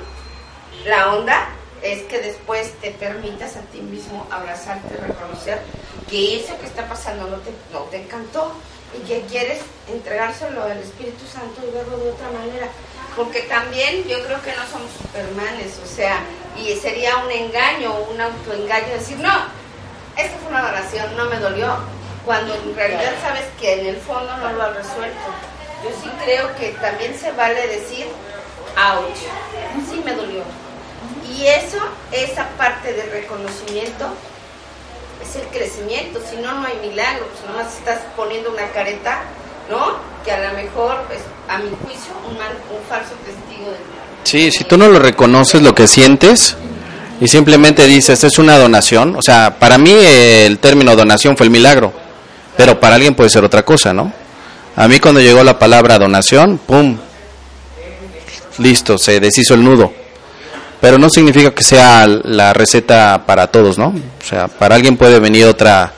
La onda es que después te permitas a ti mismo abrazarte, reconocer que eso que está pasando no te, no te encantó y que quieres entregárselo al Espíritu Santo y verlo de otra manera. Porque también yo creo que no somos supermanes, o sea, y sería un engaño, un autoengaño decir, no, esta fue una donación, no me dolió, cuando en realidad sabes que en el fondo no lo has resuelto. Yo sí creo que también se vale decir, ouch, sí me dolió. Y eso, esa parte del reconocimiento, es el crecimiento, si no, no hay milagro, pues nomás estás poniendo una careta, ¿no? Que a lo mejor es, a mi juicio, un, mal- un falso testigo de Sí, si tú no lo reconoces lo que sientes y simplemente dices, es una donación, o sea, para mí el término donación fue el milagro, pero para alguien puede ser otra cosa, ¿no? A mí cuando llegó la palabra donación, ¡pum! Listo, se deshizo el nudo. Pero no significa que sea la receta para todos, ¿no? O sea, para alguien puede venir otra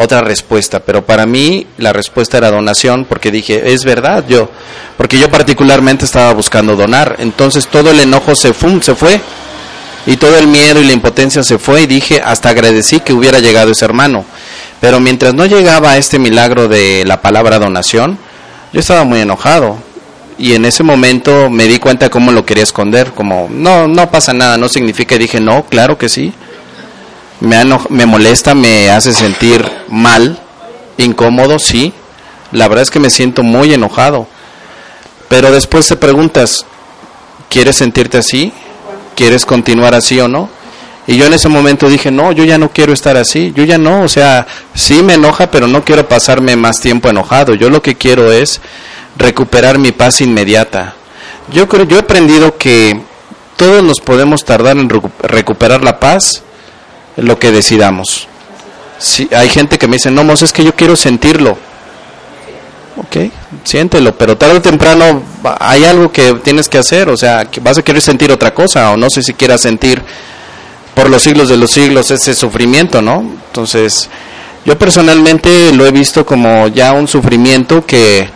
otra respuesta, pero para mí la respuesta era donación porque dije, es verdad, yo porque yo particularmente estaba buscando donar, entonces todo el enojo se fue y todo el miedo y la impotencia se fue y dije, hasta agradecí que hubiera llegado ese hermano. Pero mientras no llegaba este milagro de la palabra donación, yo estaba muy enojado. Y en ese momento me di cuenta cómo lo quería esconder, como, no, no pasa nada, no significa, y dije, no, claro que sí. Me, me molesta, me hace sentir mal, incómodo, sí. La verdad es que me siento muy enojado. Pero después te preguntas, ¿quieres sentirte así? ¿Quieres continuar así o no? Y yo en ese momento dije, no, yo ya no quiero estar así, yo ya no, o sea, sí me enoja, pero no quiero pasarme más tiempo enojado. Yo lo que quiero es recuperar mi paz inmediata. Yo creo, yo he aprendido que todos nos podemos tardar en recuperar la paz lo que decidamos. Si, hay gente que me dice, no, Mos, es que yo quiero sentirlo. Ok, siéntelo, pero tarde o temprano hay algo que tienes que hacer, o sea, vas a querer sentir otra cosa, o no sé si quieras sentir por los siglos de los siglos ese sufrimiento, ¿no? Entonces, yo personalmente lo he visto como ya un sufrimiento que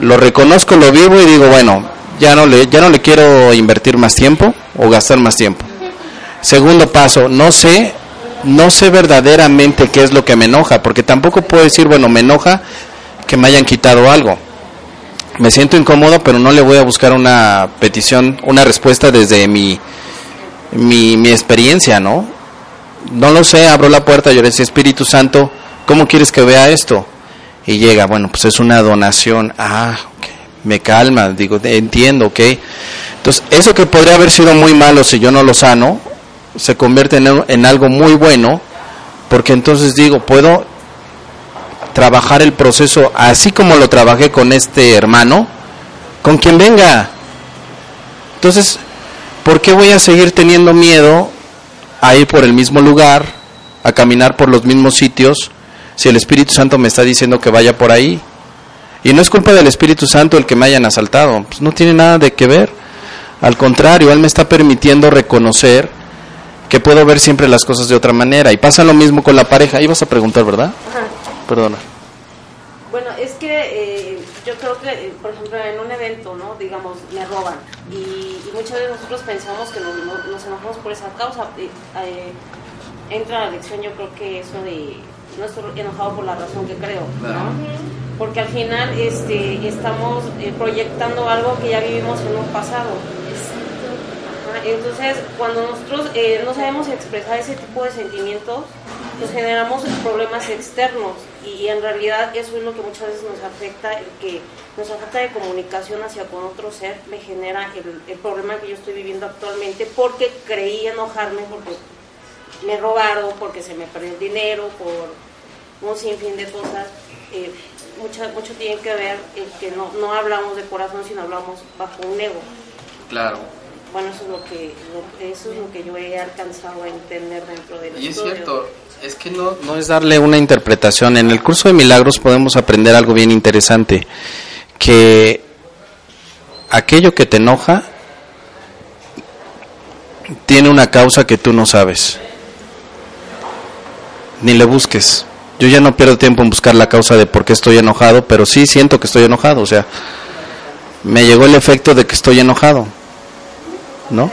lo reconozco, lo vivo y digo, bueno, ya no le, ya no le quiero invertir más tiempo o gastar más tiempo. Segundo paso, no sé, no sé verdaderamente qué es lo que me enoja, porque tampoco puedo decir, bueno, me enoja que me hayan quitado algo. Me siento incómodo, pero no le voy a buscar una petición, una respuesta desde mi, mi, experiencia, ¿no? No lo sé, abro la puerta, yo le decía, Espíritu Santo, ¿cómo quieres que vea esto? Y llega, bueno, pues es una donación. Ah, me calma, digo, entiendo, ok. Entonces, eso que podría haber sido muy malo si yo no lo sano, se convierte en, algo muy bueno, porque entonces digo, puedo trabajar el proceso así como lo trabajé con este hermano, con quien venga. Entonces, ¿por qué voy a seguir teniendo miedo a ir por el mismo lugar, a caminar por los mismos sitios, si el Espíritu Santo me está diciendo que vaya por ahí? Y no es culpa del Espíritu Santo el que me hayan asaltado, pues no tiene nada de que ver. Al contrario, Él me está permitiendo reconocer que puedo ver siempre las cosas de otra manera. Y pasa lo mismo con la pareja. Ibas a preguntar, ¿verdad? Perdona. Bueno, es que eh, yo creo que, eh, por ejemplo, en un evento, ¿no? Digamos, me roban y, muchas veces nosotros pensamos que nos, nos enojamos por esa causa. Eh, entra la lección, yo creo que eso de no estoy enojado por la razón que creo, ¿no? Porque al final este, estamos proyectando algo que ya vivimos en un pasado. Entonces, cuando nosotros no sabemos expresar ese tipo de sentimientos, nos generamos problemas externos y en realidad eso es lo que muchas veces nos afecta, el que nuestra falta de comunicación hacia con otro ser me genera el, problema que yo estoy viviendo actualmente porque creí enojarme porque me robaron, porque se me perdió el dinero, por un sinfín de cosas. Eh, mucho, mucho tiene que ver el que no, no hablamos de corazón, sino hablamos bajo un ego. Claro. Bueno, eso es lo que, eso es lo que yo he alcanzado a entender dentro del Y es cierto, es que no, no es darle una interpretación. En el curso de milagros podemos aprender algo bien interesante, que aquello que te enoja tiene una causa que tú no sabes. Ni le busques. Yo ya no pierdo tiempo en buscar la causa de por qué estoy enojado, pero sí siento que estoy enojado. O sea, me llegó el efecto de que estoy enojado. ¿No?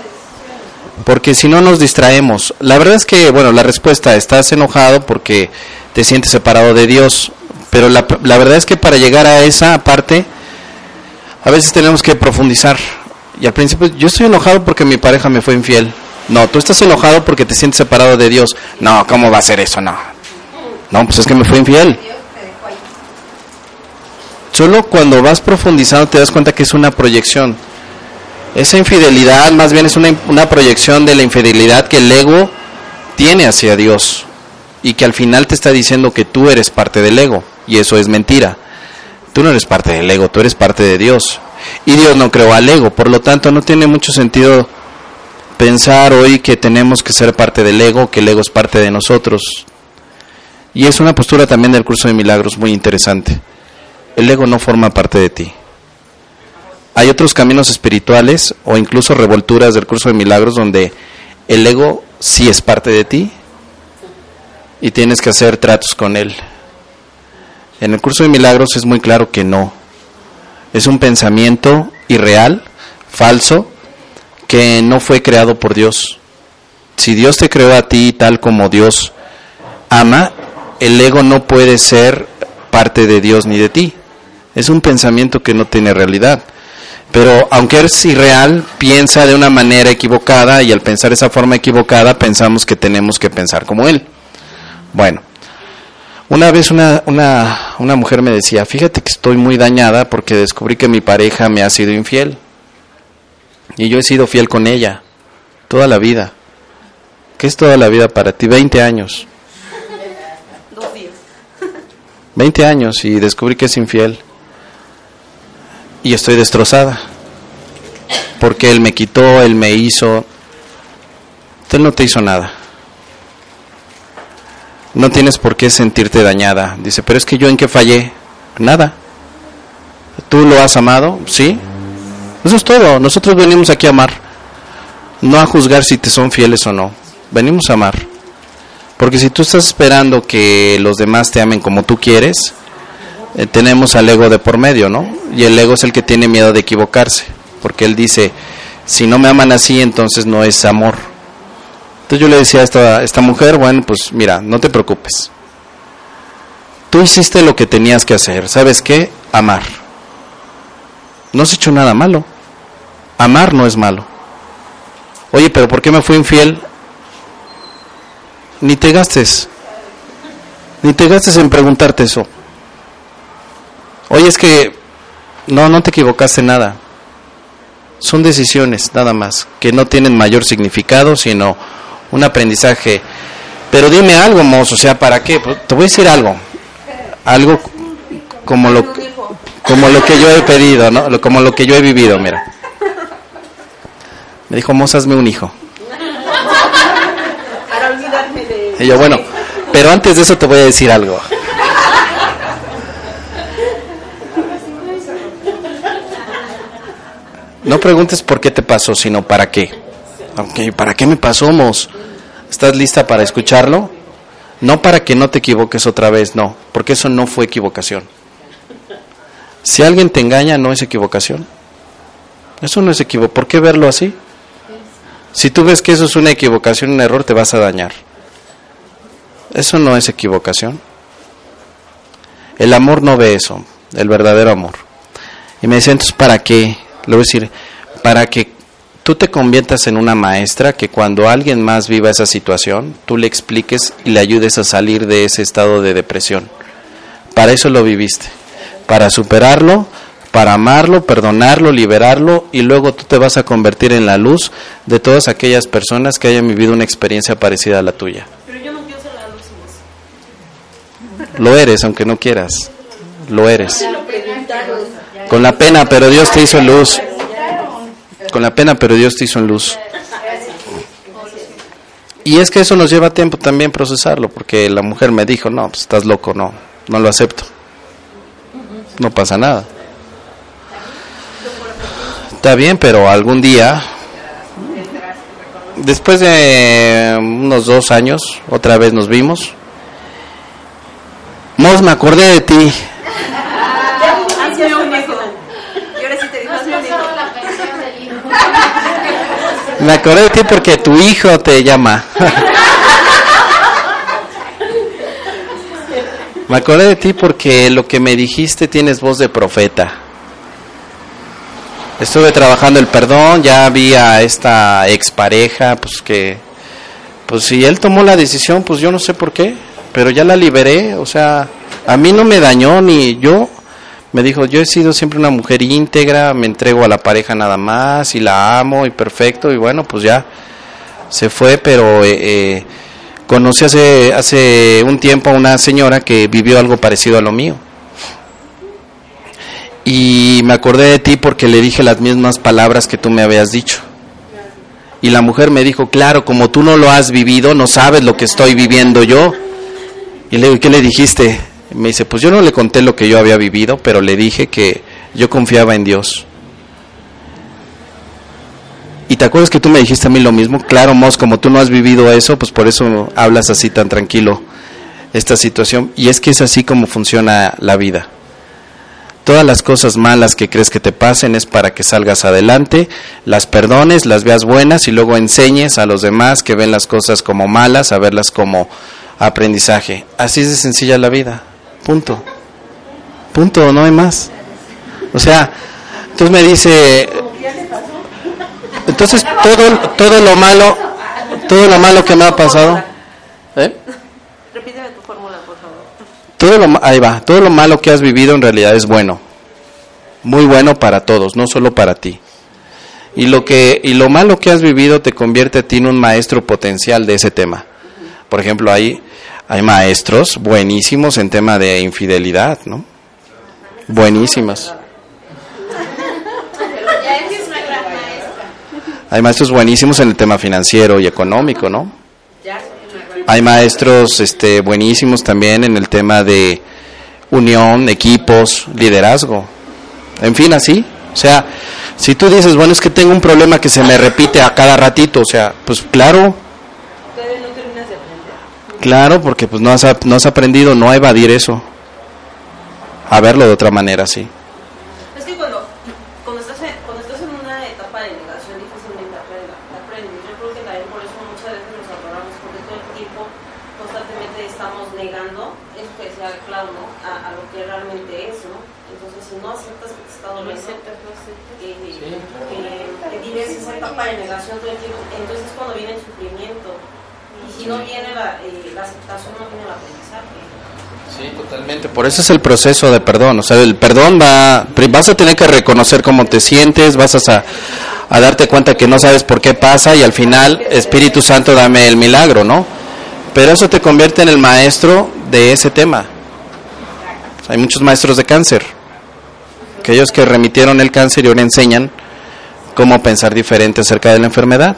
porque si no nos distraemos. La verdad es que, bueno, la respuesta, estás enojado porque te sientes separado de Dios, pero la, la verdad es que para llegar a esa parte, a veces tenemos que profundizar. Y al principio, yo estoy enojado porque mi pareja me fue infiel. No, tú estás enojado porque te sientes separado de Dios. No, ¿cómo va a ser eso? No. No, pues es que me fue infiel. Solo cuando vas profundizando te das cuenta que es una proyección. Esa infidelidad más bien es una, proyección de la infidelidad que el ego tiene hacia Dios y que al final te está diciendo que tú eres parte del ego y eso es mentira. Tú no eres parte del ego, tú eres parte de Dios. Y Dios no creó al ego, por lo tanto no tiene mucho sentido pensar hoy que tenemos que ser parte del ego, que el ego es parte de nosotros. Y es una postura también del curso de milagros muy interesante. El ego no forma parte de ti. Hay otros caminos espirituales o incluso revolturas del curso de milagros donde el ego sí es parte de ti y tienes que hacer tratos con él. En el curso de milagros es muy claro que no. Es un pensamiento irreal, falso, que no fue creado por Dios. Si Dios te creó a ti tal como Dios ama, el ego no puede ser parte de Dios ni de ti. Es un pensamiento que no tiene realidad. Pero aunque es irreal, piensa de una manera equivocada y al pensar esa forma equivocada pensamos que tenemos que pensar como él. Bueno, una vez una, una, una mujer me decía, fíjate que estoy muy dañada porque descubrí que mi pareja me ha sido infiel. Y yo he sido fiel con ella toda la vida. ¿Qué es toda la vida para ti? 20 años. Dos días. 20 años y descubrí que es infiel y estoy destrozada. porque Él me quitó, Él me hizo. Él no te hizo nada. No tienes por qué sentirte dañada. Dice, pero es que yo en qué fallé. Nada. ¿Tú lo has amado? Sí. Eso es todo. Nosotros venimos aquí a amar. No a juzgar si te son fieles o no. Venimos a amar. Porque si tú estás esperando que los demás te amen como tú quieres, eh, tenemos al ego de por medio, ¿no? Y el ego es el que tiene miedo de equivocarse. Porque él dice, si no me aman así, entonces no es amor. Entonces yo le decía a esta, esta mujer, bueno, pues mira, no te preocupes. Tú hiciste lo que tenías que hacer. ¿Sabes qué? Amar. No has hecho nada malo. Amar no es malo. Oye, pero ¿por qué me fui infiel? Ni te gastes. Ni te gastes en preguntarte eso. Oye, es que no, no te equivocaste nada. Son decisiones, nada más, que no tienen mayor significado, sino un aprendizaje. Pero dime algo, mozo, o sea, ¿para qué? Pues, te voy a decir algo. Algo como lo, como lo que yo he pedido, ¿no? Como lo que yo he vivido, mira. Me dijo, mozo, hazme un hijo. Y yo, bueno, pero antes de eso te voy a decir algo. No preguntes por qué te pasó, sino para qué. ¿para qué me pasó, Mos? ¿Estás lista para escucharlo? No para que no te equivoques otra vez, no, porque eso no fue equivocación. Si alguien te engaña, no es equivocación. Eso no es equivocación. ¿Por qué verlo así? Si tú ves que eso es una equivocación, un error, te vas a dañar. Eso no es equivocación. El amor no ve eso, el verdadero amor. Y me decía, entonces, ¿para qué? Le voy a decir, para que tú te conviertas en una maestra que cuando alguien más viva esa situación, tú le expliques y le ayudes a salir de ese estado de depresión. Para eso lo viviste, para superarlo, para amarlo, perdonarlo, liberarlo y luego tú te vas a convertir en la luz de todas aquellas personas que hayan vivido una experiencia parecida a la tuya. Pero yo no quiero ser la luz. Lo eres, aunque no quieras. Lo eres. Con la pena, pero Dios te hizo luz. Con la pena, pero Dios te hizo luz. Y es que eso nos lleva tiempo también procesarlo, porque la mujer me dijo, no, pues estás loco, no, no lo acepto. No pasa nada. Está bien, pero algún día, después de unos dos años, otra vez nos vimos. Mos, me acordé de ti. Hazme un hijo. Y ahora sí te digo, hazme un hijo. Pasó la pensión del hijo. Me acordé de ti porque tu hijo te llama. Me acordé de ti porque lo que me dijiste tienes voz de profeta. Estuve trabajando el perdón, ya vi a esta expareja, pues que, pues si él tomó la decisión, pues yo no sé por qué, pero ya la liberé, o sea, a mí no me dañó ni yo, me dijo, yo he sido siempre una mujer íntegra, me entrego a la pareja nada más y la amo y perfecto y bueno, pues ya se fue, pero eh, eh, conocí hace, hace un tiempo a una señora que vivió algo parecido a lo mío. Y me acordé de ti porque le dije las mismas palabras que tú me habías dicho. Y la mujer me dijo, claro, como tú no lo has vivido, no sabes lo que estoy viviendo yo. Y le digo, ¿qué le dijiste? Me dice, pues yo no le conté lo que yo había vivido, pero le dije que yo confiaba en Dios. ¿Y te acuerdas que tú me dijiste a mí lo mismo? Claro, Mos, como tú no has vivido eso, pues por eso hablas así tan tranquilo esta situación. Y es que es así como funciona la vida. Todas las cosas malas que crees que te pasen es para que salgas adelante, las perdones, las veas buenas y luego enseñes a los demás que ven las cosas como malas, a verlas como aprendizaje. Así es de sencilla la vida. Punto. Punto, no hay más. O sea, entonces me dice, entonces todo, todo lo malo, todo lo malo que me ha pasado, ¿eh? Repíteme tu fórmula, por favor. todo lo, ahí va, todo lo malo que has vivido en realidad es bueno, muy bueno para todos, no solo para ti. Y lo que y lo malo que has vivido te convierte a ti en un maestro potencial de ese tema. Por ejemplo, hay hay maestros buenísimos en tema de infidelidad, ¿no? Buenísimas. Hay maestros buenísimos en el tema financiero y económico, ¿no? Hay maestros este, buenísimos también en el tema de unión, equipos, liderazgo. En fin, así. O sea, si tú dices, bueno, es que tengo un problema que se me repite a cada ratito, o sea, pues claro. Claro, porque pues no has, no has aprendido no a evadir eso. A verlo de otra manera, sí. Por eso es el proceso de perdón. O sea, el perdón va, vas a tener que reconocer cómo te sientes, vas a, a darte cuenta que no sabes por qué pasa y al final, Espíritu Santo, dame el milagro, ¿no? Pero eso te convierte en el maestro de ese tema. Hay muchos maestros de cáncer, aquellos que remitieron el cáncer y ahora enseñan cómo pensar diferente acerca de la enfermedad.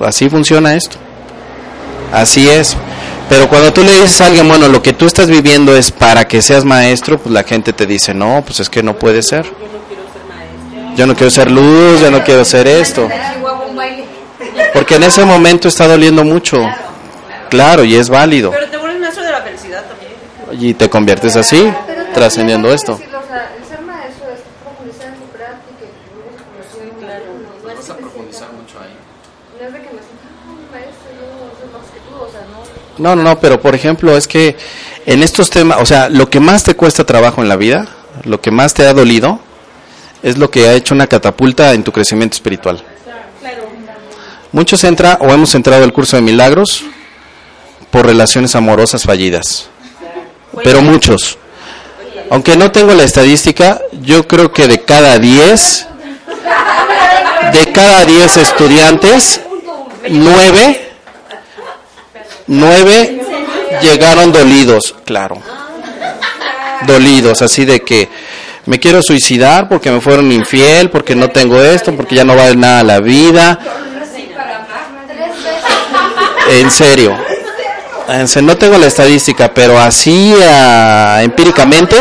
Así funciona esto. Así es. Pero cuando tú le dices a alguien, bueno, lo que tú estás viviendo es para que seas maestro, pues la gente te dice, no, pues es que no puede ser. Yo no quiero ser luz, yo no quiero hacer esto. Porque en ese momento está doliendo mucho. Claro, y es válido. Pero te vuelves maestro de la felicidad también. Y te conviertes así, trascendiendo esto. No, no, no, pero por ejemplo es que en estos temas, o sea, lo que más te cuesta trabajo en la vida, lo que más te ha dolido, es lo que ha hecho una catapulta en tu crecimiento espiritual. Muchos entra o hemos entrado al curso de milagros por relaciones amorosas fallidas, pero muchos. Aunque no tengo la estadística, yo creo que de cada 10, de cada 10 estudiantes, 9 Nueve llegaron dolidos, claro. Dolidos, así de que me quiero suicidar porque me fueron infiel, porque no tengo esto, porque ya no vale nada la vida. En serio. No tengo la estadística, pero así ah, empíricamente,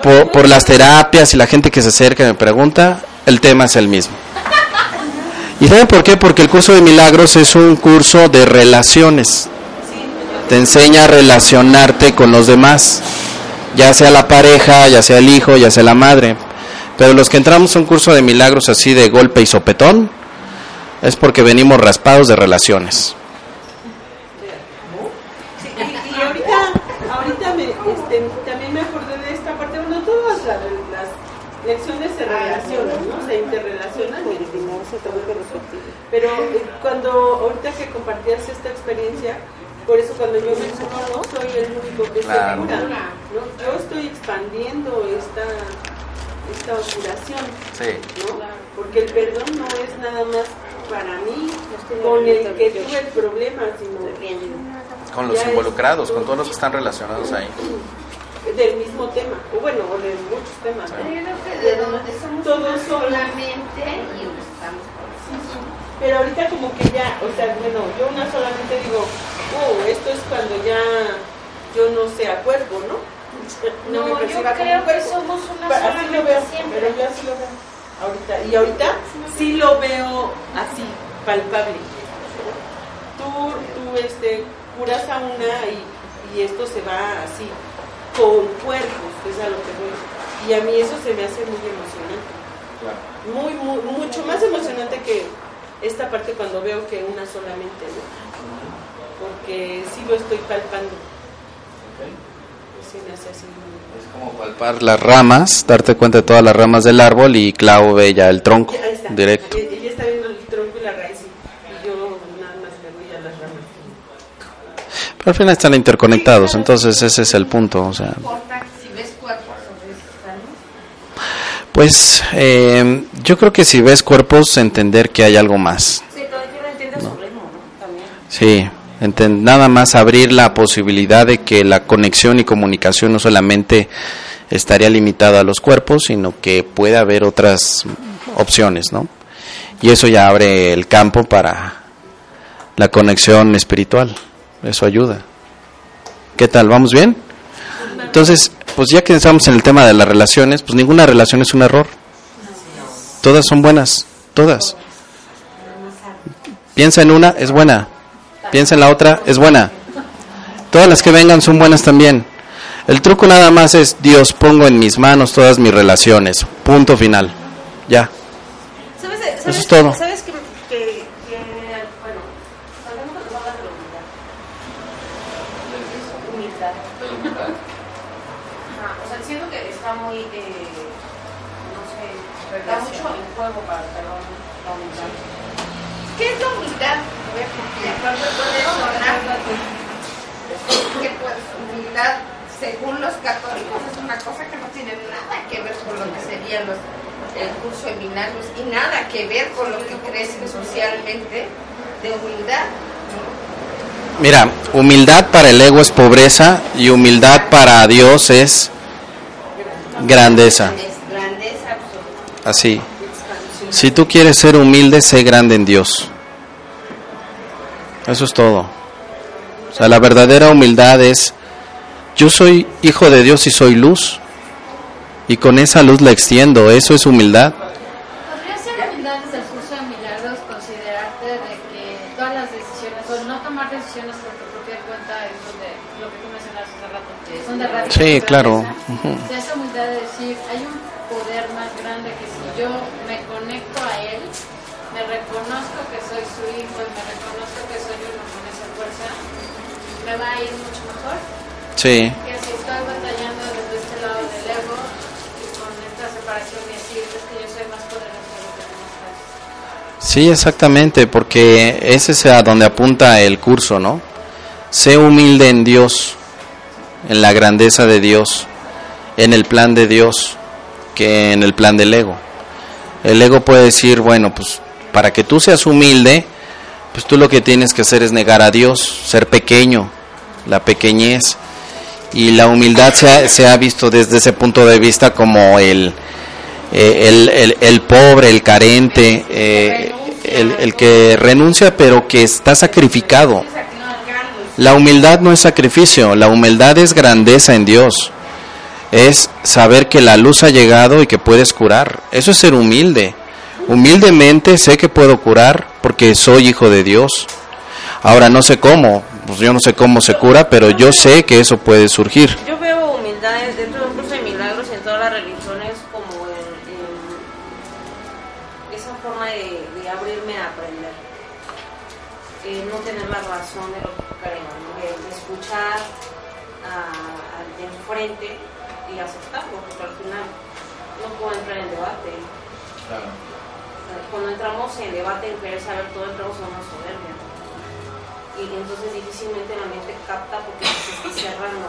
por, por las terapias y la gente que se acerca y me pregunta, el tema es el mismo. ¿Y saben por qué? Porque el curso de milagros es un curso de relaciones. Te enseña a relacionarte con los demás, ya sea la pareja, ya sea el hijo, ya sea la madre. Pero los que entramos a un curso de milagros así de golpe y sopetón, es porque venimos raspados de relaciones. y ahorita, ahorita me, este, también me acordé de esta parte, bueno, todas las, las lecciones se relacionan, ¿no? Se interrelacionan pero eh, cuando, ahorita que compartías esta experiencia, por eso cuando yo me no soy el único que se ¿no? Yo estoy expandiendo esta, esta oscuración, ¿no? Porque el perdón no es nada más para mí con el que tuve el problema, sino con los involucrados, con todos los que están relacionados ahí [CLEARS THROAT] del mismo tema, o bueno, o de muchos temas. ¿no? Yo creo que de donde somos todos solamente y estamos Pero ahorita como que ya, o sea, bueno, yo una solamente digo, oh, esto es cuando ya yo no sea cuerpo, [LAUGHS] ¿no? No, no yo creo que somos una así lo veo, Pero yo así lo veo ahorita. Y ahorita sí lo veo así, palpable. Tú, tú este, curas a una y, y esto se va así con cuerpos, es a lo que voy. Y a mí eso se me hace muy emocionante. Muy, muy, mucho más emocionante que esta parte cuando veo que una solamente, ¿no? Porque sí lo estoy palpando. Sí así. Es como palpar las ramas, darte cuenta de todas las ramas del árbol y Clau ve ya el tronco directo. Ella está viendo el tronco y la raíz y yo nada más me voy a las ramas al final están interconectados, entonces ese es el punto. O sea, pues eh, yo creo que si ves cuerpos, entender que hay algo más. Sí, nada más abrir la posibilidad de que la conexión y comunicación no solamente estaría limitada a los cuerpos, sino que puede haber otras opciones, ¿no? Y eso ya abre el campo para la conexión espiritual. Eso ayuda. ¿Qué tal? ¿Vamos bien? Entonces, pues ya que estamos en el tema de las relaciones, pues ninguna relación es un error. Todas son buenas, todas. Piensa en una, es buena. Piensa en la otra, es buena. Todas las que vengan son buenas también. El truco nada más es, Dios, pongo en mis manos todas mis relaciones. Punto final. Ya. ¿Sabes, Eso es todo. ¿Sabes que, que, que, bueno, hablando de la humildad? Humildad. Ajá, o sea, siento que está muy, eh, no sé, da mucho en juego para perdón, la humildad. ¿Qué es la humildad? A ver, porque de pronto puede sonar que pues humildad, según los católicos, es una cosa que no tiene nada que ver con lo que serían los, el curso de milagros y nada que ver con lo que crecen socialmente de humildad. Mira, humildad para el ego es pobreza y humildad para Dios es grandeza. Es grandeza absoluta. Así. Si tú quieres ser humilde, sé grande en Dios. Eso es todo. O sea, la verdadera humildad es, yo soy hijo de Dios y soy luz. Y con esa luz la extiendo. Eso es humildad. ¿Podría ser humildad desde el curso de milagros considerarte de que todas las decisiones, o no tomar decisiones por tu propia cuenta, es donde lo que tú mencionaste hace rato, de radical Sí, claro. sea, esa humildad de decir, hay un poder más grande que si yo me conecto a él, me reconozco que soy su hijo y me reconozco que soy uno con esa fuerza, me va a ir mucho mejor Sí. que si estoy batallando desde este lado del ego y con esta separación y decir, es que yo soy más poderoso de lo que tú no sabes. Sí, exactamente, porque ese es a donde apunta el curso, ¿no? Sé humilde en Dios, en la grandeza de Dios, en el plan de Dios, que en el plan del ego. El ego puede decir, bueno, pues para que tú seas humilde, pues tú lo que tienes que hacer es negar a Dios, ser pequeño, la pequeñez. Y la humildad se ha, visto desde ese punto de vista como el, eh, el, el, pobre, el carente, eh, el que renuncia pero que está sacrificado. La humildad no es sacrificio, la humildad es grandeza en Dios. Es saber que la luz ha llegado y que puedes curar. Eso es ser humilde. Humildemente sé que puedo curar porque soy hijo de Dios. Ahora no sé cómo, pues yo no sé cómo se cura, pero yo sé que eso puede surgir. Yo veo humildad en debate, en querer saber todo, entramos en una soberbia. Y entonces difícilmente la mente capta porque se está cerrando.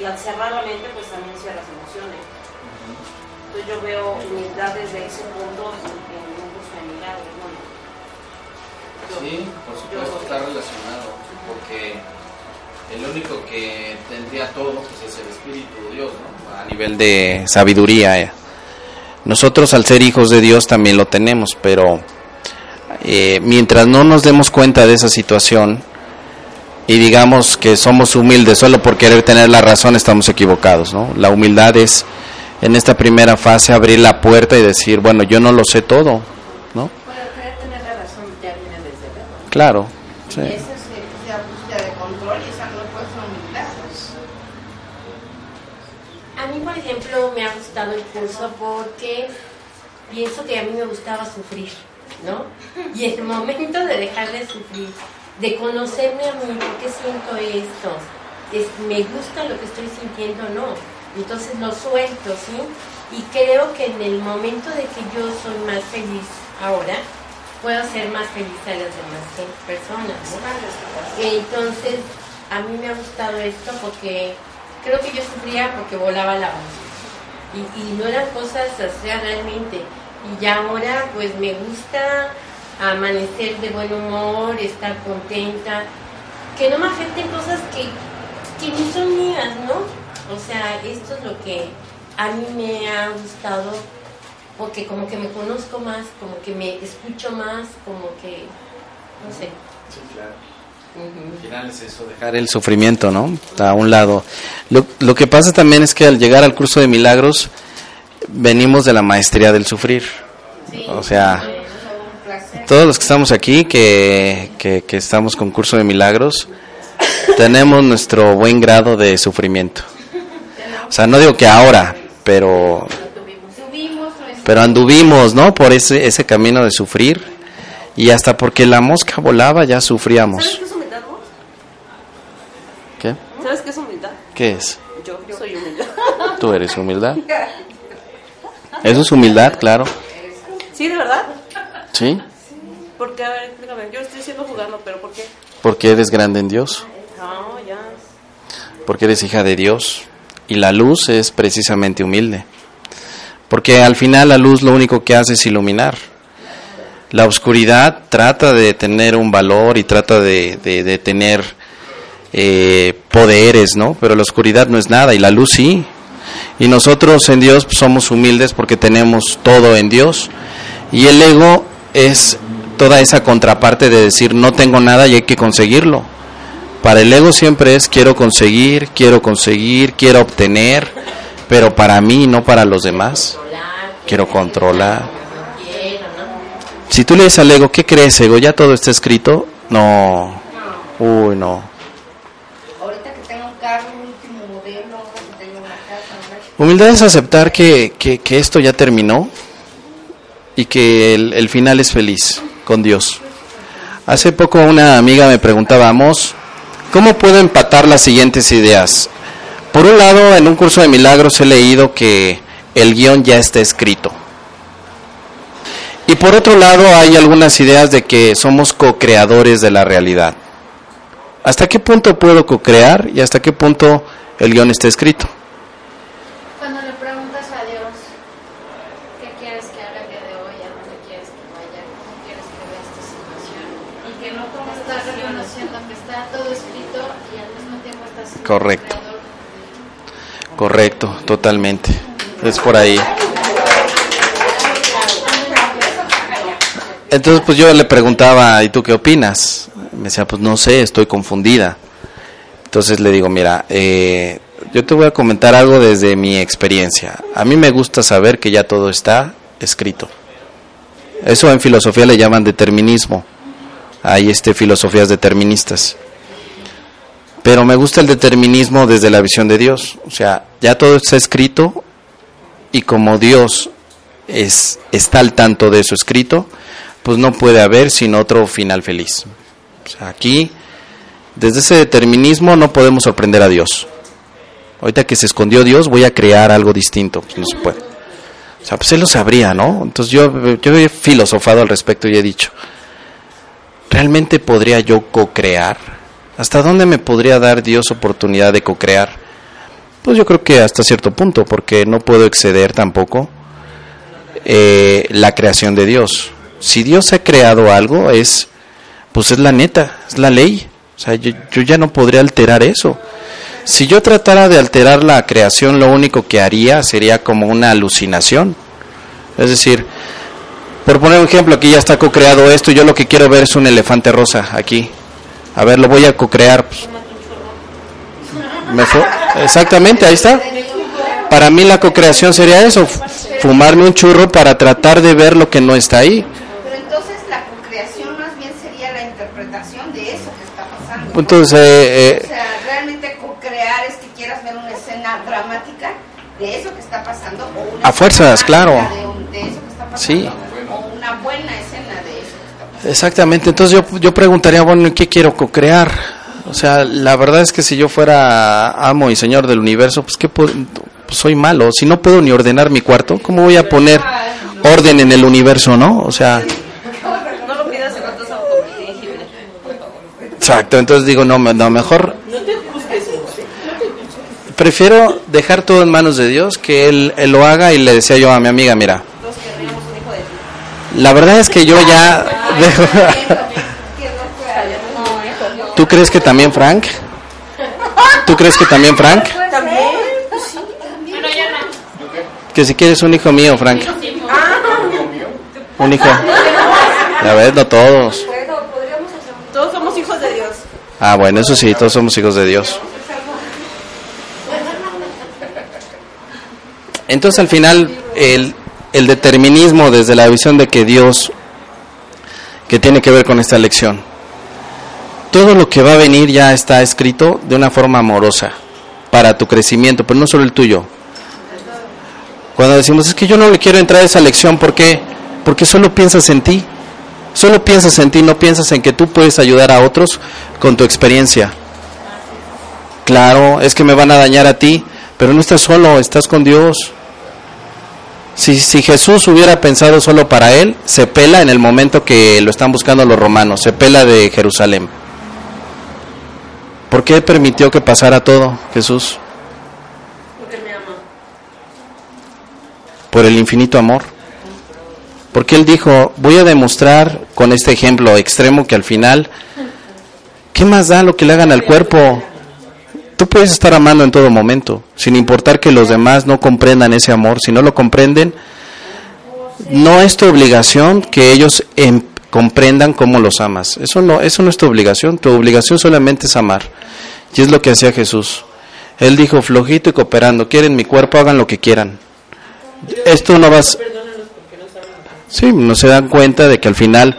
Y al cerrar la mente, pues también cierras emociones. Entonces yo veo humildad desde ese punto en, en un curso de milagros. Bueno, yo- Sí, por supuesto, supuesto está relacionado, porque el único que tendría todo pues, es el Espíritu de Dios, ¿no? A nivel de sabiduría. eh. Nosotros al ser hijos de Dios también lo tenemos, pero eh, mientras no nos demos cuenta de esa situación y digamos que somos humildes solo por querer tener la razón, estamos equivocados, ¿no? La humildad es en esta primera fase abrir la puerta y decir, bueno, yo no lo sé todo, ¿no? Querer tener la razón ya viene desde. Claro. sí. Y esa es esa búsqueda de control y esa no puede ser humildad. A mí, por ejemplo, me ha gustado el curso porque pienso que a mí me gustaba sufrir, ¿no? Y el momento de dejar de sufrir, de conocerme a mí, ¿por qué siento esto? Es, ¿Me gusta lo que estoy sintiendo o no? Entonces lo suelto, ¿sí? Y creo que en el momento de que yo soy más feliz ahora, puedo ser más feliz a las demás personas. Entonces, a mí me ha gustado esto porque creo que yo sufría porque volaba la voz. Y, y no eran cosas, sea, realmente. Y ya ahora, pues me gusta amanecer de buen humor, estar contenta, que no me afecten cosas que, que ni son mías, ¿no? O sea, esto es lo que a mí me ha gustado porque como que me conozco más, como que me escucho más, como que, no sé. Al final es eso, dejar el sufrimiento, ¿no? A un lado. Lo, lo que pasa también es que al llegar al curso de milagros, venimos de la maestría del sufrir. O sea, todos los que estamos aquí, que, que, que estamos con curso de milagros, tenemos nuestro buen grado de sufrimiento. O sea, no digo que ahora, pero pero anduvimos, ¿no? Por ese ese camino de sufrir y hasta porque la mosca volaba ya ¿Sabes sufríamos. qué es humildad vos? ¿Qué? ¿Sabes qué es humildad? ¿Qué es? Yo soy humildad. Tú eres humildad. [LAUGHS] Eso es humildad, claro. ¿Sí, de verdad? Sí, Porque, a ver, explícame. Yo estoy diciendo jugando, pero ¿por qué? porque eres grande en Dios, No, ya. porque eres hija de Dios y la luz es precisamente humilde. Porque al final la luz lo único que hace es iluminar. La oscuridad trata de tener un valor y trata de, de- de tener eh, poderes, ¿no? Pero la oscuridad no es nada y la luz sí. Y nosotros en Dios somos humildes porque tenemos todo en Dios. Y el ego es toda esa contraparte de decir no tengo nada y hay que conseguirlo. Para el ego siempre es quiero conseguir, quiero conseguir, quiero obtener, pero para mí, no para los demás. Quiero controlar. Si tú le dices al ego, ¿qué crees, ego? ¿Ya todo está escrito? No. Uy, no. Ahorita que tenga un carro, un último modelo, que tenga una casa, ¿no? Humildad es aceptar que, que- esto ya terminó y que el, el final es feliz con Dios. Hace poco una amiga me preguntaba, Amos, ¿cómo puedo empatar las siguientes ideas? Por un lado, en un curso de milagros he leído que el guion ya está escrito. Y por otro lado, hay algunas ideas de que somos co-creadores de la realidad. ¿Hasta qué punto puedo co-crear y hasta qué punto el guion está escrito? Cuando le preguntas a Dios, ¿qué quieres que haga el día de hoy? ¿A dónde quieres que vaya? ¿Cómo quieres que vea esta situación? Y que no como estás reconociendo que está todo escrito y al mismo tiempo estás siendo Correcto. Correcto, totalmente. Es por ahí. Entonces, pues yo le preguntaba, ¿y tú qué opinas? Me decía, pues no sé, estoy confundida. Entonces le digo, mira, eh, yo te voy a comentar algo desde mi experiencia. A mí me gusta saber que ya todo está escrito. Eso en filosofía le llaman determinismo. Hay este filosofías deterministas. Pero me gusta el determinismo desde la visión de Dios. O sea, ya todo está escrito y como Dios es, está al tanto de eso escrito, pues no puede haber sino otro final feliz. O sea, aquí, desde ese determinismo no podemos sorprender a Dios. Ahorita que se escondió Dios, voy a crear algo distinto. Pues no se puede. O sea, pues él lo sabría, ¿no? Entonces yo, yo he filosofado al respecto y he dicho, ¿realmente podría yo co-crear? ¿Hasta dónde me podría dar Dios oportunidad de co-crear? Pues yo creo que hasta cierto punto, porque no puedo exceder tampoco eh, la creación de Dios. Si Dios ha creado algo, es, pues es la neta, es la ley. O sea, yo, yo ya no podría alterar eso. Si yo tratara de alterar la creación, lo único que haría sería como una alucinación. Es decir, por poner un ejemplo, aquí ya está co-creado esto yo lo que quiero ver es un elefante rosa aquí. A ver, lo voy a co-crear. pues. Exactamente, ahí está. Para mí la co-creación sería eso, fumarme un churro para tratar de ver lo que no está ahí. Pero entonces la concreación más bien sería la interpretación de eso que está pasando. ¿no? Entonces, eh, O eh, sea, realmente co-crear es que quieras ver una escena dramática de eso que está pasando o una A fuerzas, escena claro. De, de eso que está pasando Sí. o una buena escena de eso que está pasando. Exactamente. Entonces yo, yo preguntaría, bueno, ¿y qué quiero co-crear? O sea, la verdad es que si yo fuera amo y señor del universo, pues, ¿qué puedo? Pues soy malo. Si no puedo ni ordenar mi cuarto, ¿cómo voy a poner orden en el universo, no? O sea, No lo pidas en ratos autocorrigible. exacto. Entonces digo, no, no mejor prefiero dejar todo en manos de Dios, que él, él lo haga y le decía yo a mi amiga, mira, Todos querríamos un hijo de ti. La verdad es que yo ya dejo... ¿Tú crees que también Frank? ¿Tú crees que también Frank? También. Que si quieres un hijo mío, Frank. Un hijo. Ya ves, no todos. Todos somos hijos de Dios. Ah, bueno, eso sí, todos somos hijos de Dios. Entonces al final el, el determinismo desde la visión de que Dios, que tiene que ver con esta lección, todo lo que va a venir ya está escrito de una forma amorosa para tu crecimiento, pero no solo el tuyo. Cuando decimos, es que yo no le quiero entrar a esa lección, ¿por qué? Porque solo piensas en ti. Solo piensas en ti, no piensas en que tú puedes ayudar a otros con tu experiencia. Claro, es que me van a dañar a ti, pero no estás solo, estás con Dios. Si, si Jesús hubiera pensado solo para él, se pela en el momento que lo están buscando los romanos, se pela de Jerusalén. ¿Por qué permitió que pasara todo, Jesús? Porque me ama. Por el infinito amor. Porque Él dijo, voy a demostrar con este ejemplo extremo que al final, ¿qué más da lo que le hagan al cuerpo? Tú puedes estar amando en todo momento, sin importar que los demás no comprendan ese amor. Si no lo comprenden, no es tu obligación que ellos em- comprendan cómo los amas. Eso no, eso no es tu obligación. Tu obligación solamente es amar. Y es lo que hacía Jesús. Él dijo, flojito y cooperando, quieren mi cuerpo, hagan lo que quieran. Esto no vas... Sí, no se dan cuenta de que al final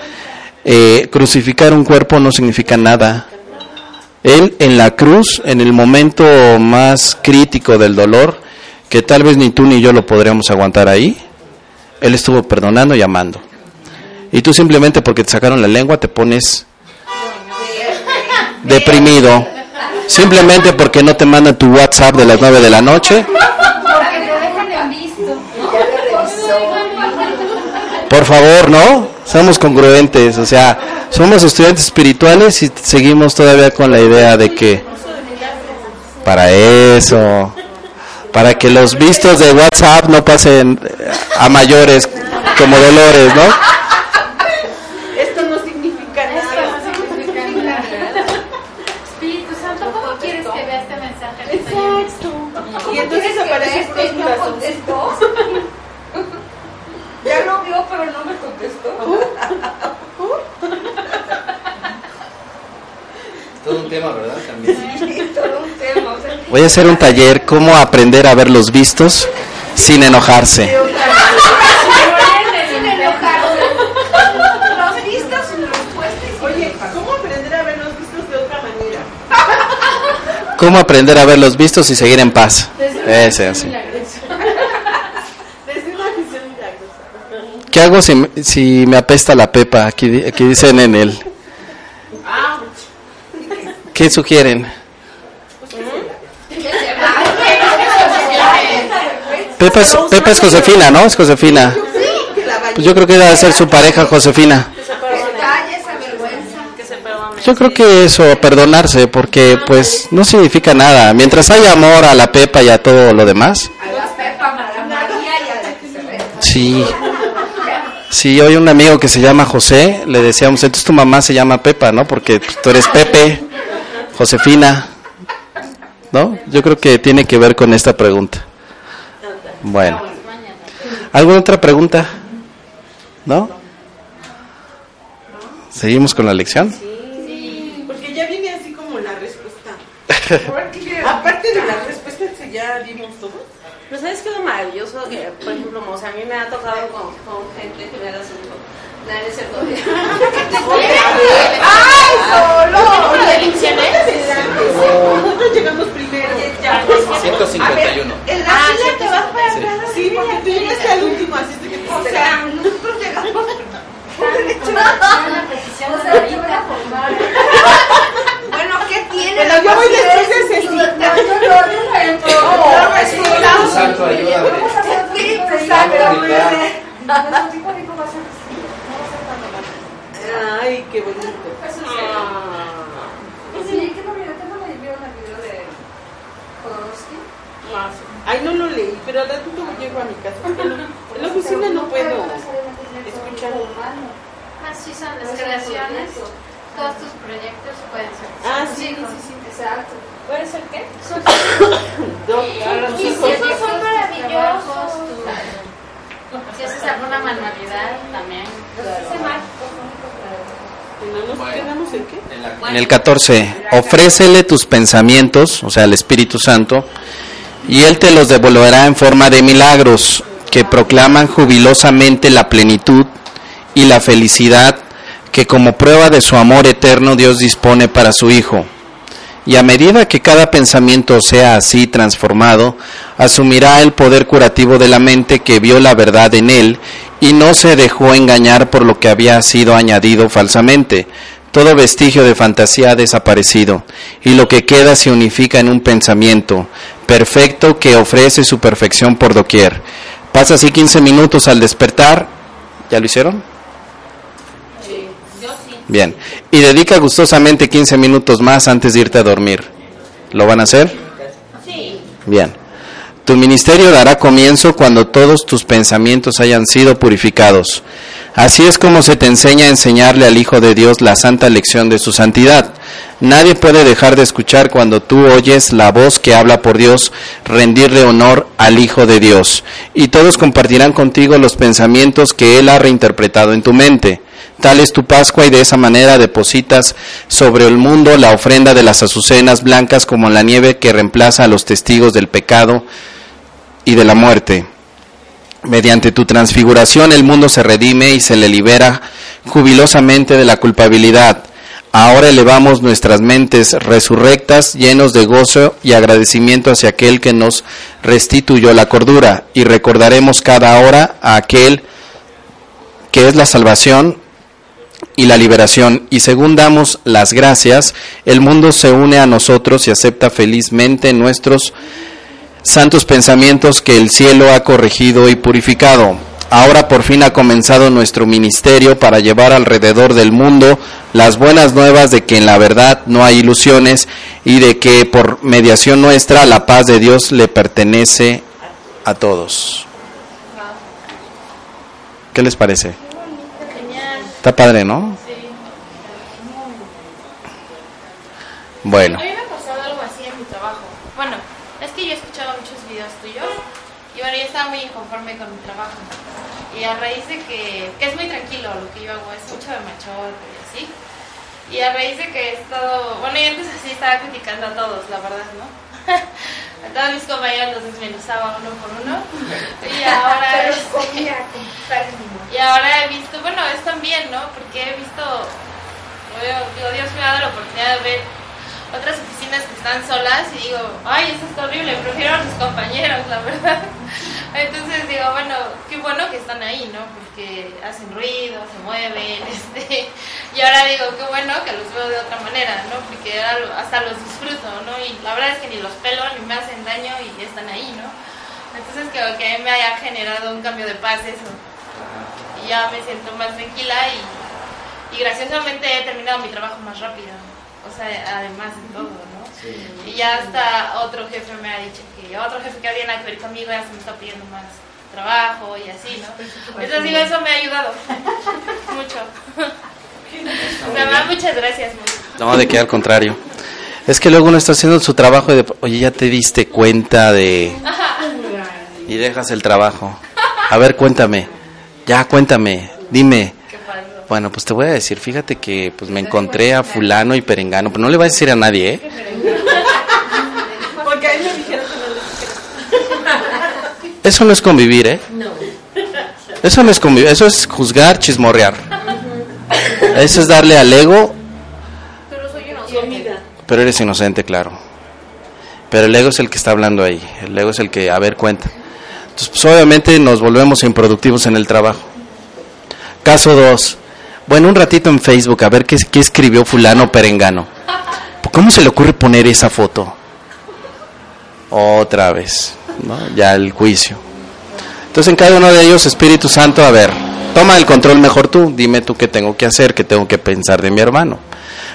eh, crucificar un cuerpo no significa nada. Él en la cruz, en el momento más crítico del dolor, que tal vez ni tú ni yo lo podríamos aguantar ahí, Él estuvo perdonando y amando. Y tú simplemente porque te sacaron la lengua te pones deprimido. Simplemente porque no te mandan tu WhatsApp de las 9 de la noche. Por favor, ¿no? Seamos congruentes, o sea, somos estudiantes espirituales y seguimos todavía con la idea de que para eso, para que los vistos de WhatsApp no pasen a mayores como dolores, ¿no? Esto no significa nada. Espíritu Santo, ¿cómo quieres que vea este mensaje? que está lleno? Y entonces aparece este puros no corazones. contestó? Ya lo vio, pero no me contestó. Todo un tema, ¿verdad? También. Sí, todo un tema. O sea, Voy a hacer un taller, cómo aprender a ver los vistos sin enojarse. ¿cómo aprender a ver los vistos de otra manera? Cómo aprender a ver los vistos y seguir en paz. Ese, así. ¿Qué hago si, si me apesta la pepa? Aquí, di- aquí dicen en el... ¿Qué sugieren? Pepa es, Pepa es Josefina, ¿no? Es Josefina. Pues yo creo que debe ser su pareja, Josefina. Yo creo que eso, perdonarse, porque pues no significa nada. Mientras haya amor a la Pepa y a todo lo demás. A la Pepa, a la María y a la que se ve. Sí. Sí, hoy un amigo que se llama José, le decíamos, entonces tu mamá se llama Pepa, ¿no? Porque tú eres Pepe, Josefina, ¿no? Yo creo que tiene que ver con esta pregunta. Bueno. ¿Alguna otra pregunta? ¿No? ¿Seguimos con la lección? Porque ya viene así como la respuesta. Aparte de la respuesta que ya dimos todos. Pero ¿sabes qué es lo maravilloso? Que, por ejemplo, o sea, a mí me ha tocado con, con gente que me da su Nada, es cierto. ¡Ay, solo! ¿Lo de lecciones? Nosotros llegamos primero. Ya, 151. En la Ah, te vas para atrás. Sí, porque tú llegaste al último, así que te O sea, nosotros llegamos. Bueno, ¿qué tiene? Pero yo voy después de Ceci. Santo, ayúdame. Espíritu Santo. Ay, qué bonito. Ah. Ay, no lo leí, pero al ratito llego a mi casa. En la oficina no puedo escuchar. Así son las creaciones. Todos tus proyectos pueden ser. Ah, tus sí, sí, sí. Exacto. ¿Puede ser qué? [COUGHS] Son tus sí, hijos, sí. son maravillosos. Si haces alguna manualidad también. ¿Y no nos quedamos en el 14, ofrécele tus pensamientos, o sea, el Espíritu Santo, y Él te los devolverá en forma de milagros que proclaman jubilosamente la plenitud y la felicidad que como prueba de su amor eterno Dios dispone para su Hijo. Y a medida que cada pensamiento sea así transformado, asumirá el poder curativo de la mente que vio la verdad en él y no se dejó engañar por lo que había sido añadido falsamente. Todo vestigio de fantasía ha desaparecido y lo que queda se unifica en un pensamiento perfecto que ofrece su perfección por doquier. Pasa así 15 minutos al despertar. ¿Ya lo hicieron? Bien. Y dedica gustosamente 15 minutos más antes de irte a dormir. ¿Lo van a hacer? Sí. Bien. Tu ministerio dará comienzo cuando todos tus pensamientos hayan sido purificados. Así es como se te enseña a enseñarle al Hijo de Dios la santa lección de su santidad. Nadie puede dejar de escuchar cuando tú oyes la voz que habla por Dios, rendirle honor al Hijo de Dios. Y todos compartirán contigo los pensamientos que Él ha reinterpretado en tu mente. Tal es tu Pascua y de esa manera depositas sobre el mundo la ofrenda de las azucenas blancas como la nieve que reemplaza a los testigos del pecado y de la muerte. Mediante tu transfiguración el mundo se redime y se le libera jubilosamente de la culpabilidad. Ahora elevamos nuestras mentes resurrectas, llenos de gozo y agradecimiento hacia aquel que nos restituyó la cordura, y recordaremos cada hora a aquel que es la salvación y la liberación. Y según damos las gracias, el mundo se une a nosotros y acepta felizmente nuestros santos pensamientos que el cielo ha corregido y purificado. Ahora por fin ha comenzado nuestro ministerio para llevar alrededor del mundo las buenas nuevas de que en la verdad no hay ilusiones y de que por mediación nuestra la paz de Dios le pertenece a todos. ¿Qué les parece? Está padre, ¿no? Sí. Bueno. A mí me ha pasado algo así en mi trabajo. Bueno, es que yo he escuchado muchos videos tuyos y bueno, yo estaba muy inconforme con mi trabajo. Y a raíz de que, que es muy tranquilo lo que yo hago, es mucho de machorro y así. Y a raíz de que he estado, bueno, yo antes así estaba criticando a todos, la verdad, ¿no? A [LAUGHS] todos mis compañeros los desmenuzaba uno por uno. [LAUGHS] Y ahora, [LAUGHS] y ahora he visto, bueno, es también, ¿no? Porque he visto, digo, Dios me ha dado la oportunidad de ver otras oficinas que están solas y digo, ay, eso está horrible, prefiero a mis compañeros, la verdad. [LAUGHS] Entonces digo, bueno, qué bueno que están ahí, ¿no? Porque hacen ruido, se mueven, [LAUGHS] este, y ahora digo, qué bueno que los veo de otra manera, ¿no? Porque hasta los disfruto, ¿no? Y la verdad es que ni los pelo, ni me hacen daño y están ahí, ¿no? Entonces que, que me haya generado un cambio de paz eso. Y ya me siento más tranquila y, y graciosamente he terminado mi trabajo más rápido. O sea, además de todo, ¿no? Y ya hasta otro jefe me ha dicho que otro jefe que había nada que ver conmigo ya se me está pidiendo más trabajo y así, ¿no? Entonces digo, eso me ha ayudado [LAUGHS] mucho. Mamá, muchas gracias. No, de que al contrario. Es que luego uno está haciendo su trabajo y de, oye, ya te diste cuenta de... Y dejas el trabajo. A ver, cuéntame. Ya, cuéntame. Dime. Bueno, pues te voy a decir, fíjate que pues me encontré a fulano y perengano, pero no le vas a decir a nadie, ¿eh? Porque a me dijeron que no. Eso no es convivir, ¿eh? No. Eso no es convivir, eso es juzgar, chismorrear. Eso es darle al ego, Pero soy inocente. Pero eres inocente, claro. Pero el ego es el que está hablando ahí, el ego es el que, a ver, cuenta. Entonces, pues obviamente nos volvemos improductivos en el trabajo. Caso 2. Bueno, un ratito en Facebook a ver qué, escribió fulano perengano. ¿Cómo se le ocurre poner esa foto? Otra vez, ¿no? Ya el juicio. Entonces en cada uno de ellos, Espíritu Santo, a ver, toma el control mejor tú, dime tú qué tengo que hacer, qué tengo que pensar de mi hermano.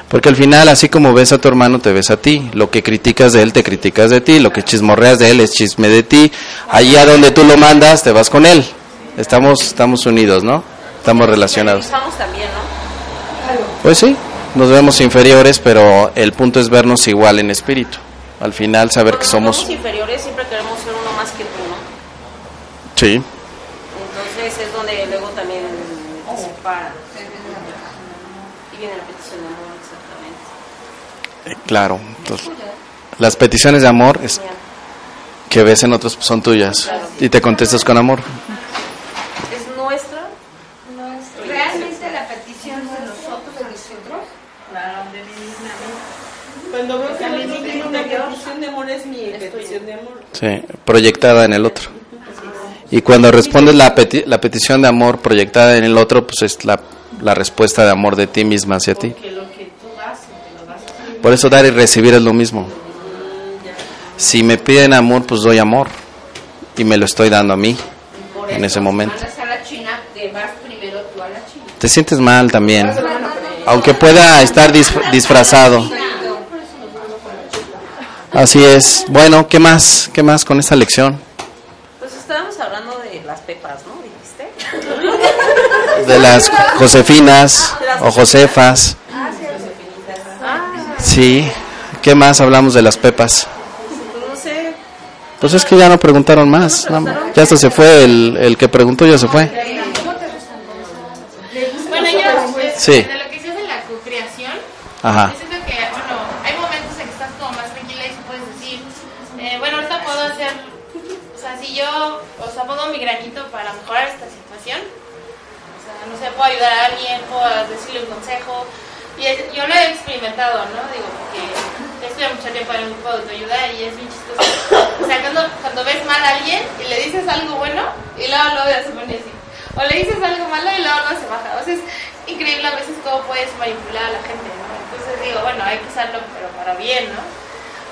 Porque al final, así como ves a tu hermano, te ves a ti. Lo que criticas de él, te criticas de ti. Lo que chismorreas de él es chisme de ti. Allí a donde tú lo mandas, te vas con él. Estamos, estamos unidos, ¿no? Estamos relacionados. También, ¿no? Pues sí, nos vemos inferiores, pero el punto es vernos igual en espíritu. Al final, saber que Cuando somos... somos inferiores siempre queremos ser uno más que tú, ¿no? Sí, Entonces donde luego también se separa. Y viene la petición de amor, exactamente. Eh, Claro. Entonces, las peticiones de amor es- que ves en otros son tuyas y te contestas con amor. ¿Es nuestra? ¿Realmente la petición de nosotros, de nosotros? Cuando veo que el otro tiene una petición de amor, es mi petición de amor. Sí, proyectada en el otro. Y cuando respondes la, peti- la petición de amor proyectada en el otro, pues es la, la respuesta de amor de ti misma hacia ti. Por eso dar y recibir es lo mismo. Si me piden amor, pues doy amor. Y me lo estoy dando a mí en ese momento. Te sientes mal también. Aunque pueda estar disf- disfrazado. Así es. Bueno, ¿qué más? ¿Qué más con esta lección? Pues estábamos hablando de las pepas, ¿no? Dijiste. De las Josefinas o Josefas. Sí. ¿Qué más hablamos de las pepas? Pues no sé, Pues es que ya no preguntaron más. más. Ya hasta se fue. El, el que preguntó ya se fue. Bueno, yo, eh, Sí. de lo que se hace la co-creación, Ajá. yo siento que, bueno, hay momentos en que estás como más tranquila y puedes decir, eh, bueno, ahorita puedo hacer, o sea, si yo, o sea, pongo mi granito para mejorar esta situación, o sea, no sé, puedo ayudar a alguien, puedo decirle un consejo, y es- yo lo he experimentado, ¿no? Digo, porque estuve mucho tiempo en un grupo de autoayuda y es bien chistoso. O sea, cuando, cuando ves mal a alguien y le dices algo bueno y luego luego se así. O le dices algo malo y luego no se baja. O sea, es increíble a veces cómo puedes manipular a la gente, ¿no? Entonces digo, bueno, hay que usarlo, pero para bien, ¿no?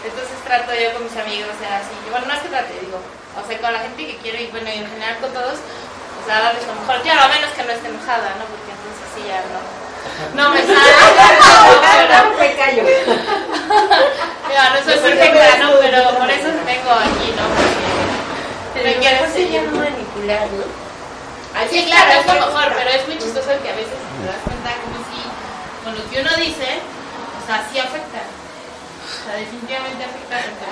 Entonces trato yo con mis amigos, o sea, así. Bueno, no es que trate, digo, o sea, con la gente que quiero y bueno, y en general con todos, o sea, darles lo mejor. Claro, a menos que no esté enojada, ¿no? Porque entonces sí ya no. No me sale. [LAUGHS] pero- Me callo. [LAUGHS] Digo, no soy perfecta, ¿no? Pero por eso vengo aquí, ¿no? Porque me quiero no manipular, ¿no? Sí, claro, es lo mejor, pero es muy chistoso que a veces te das cuenta como si con lo que uno dice, o sea, sí afecta.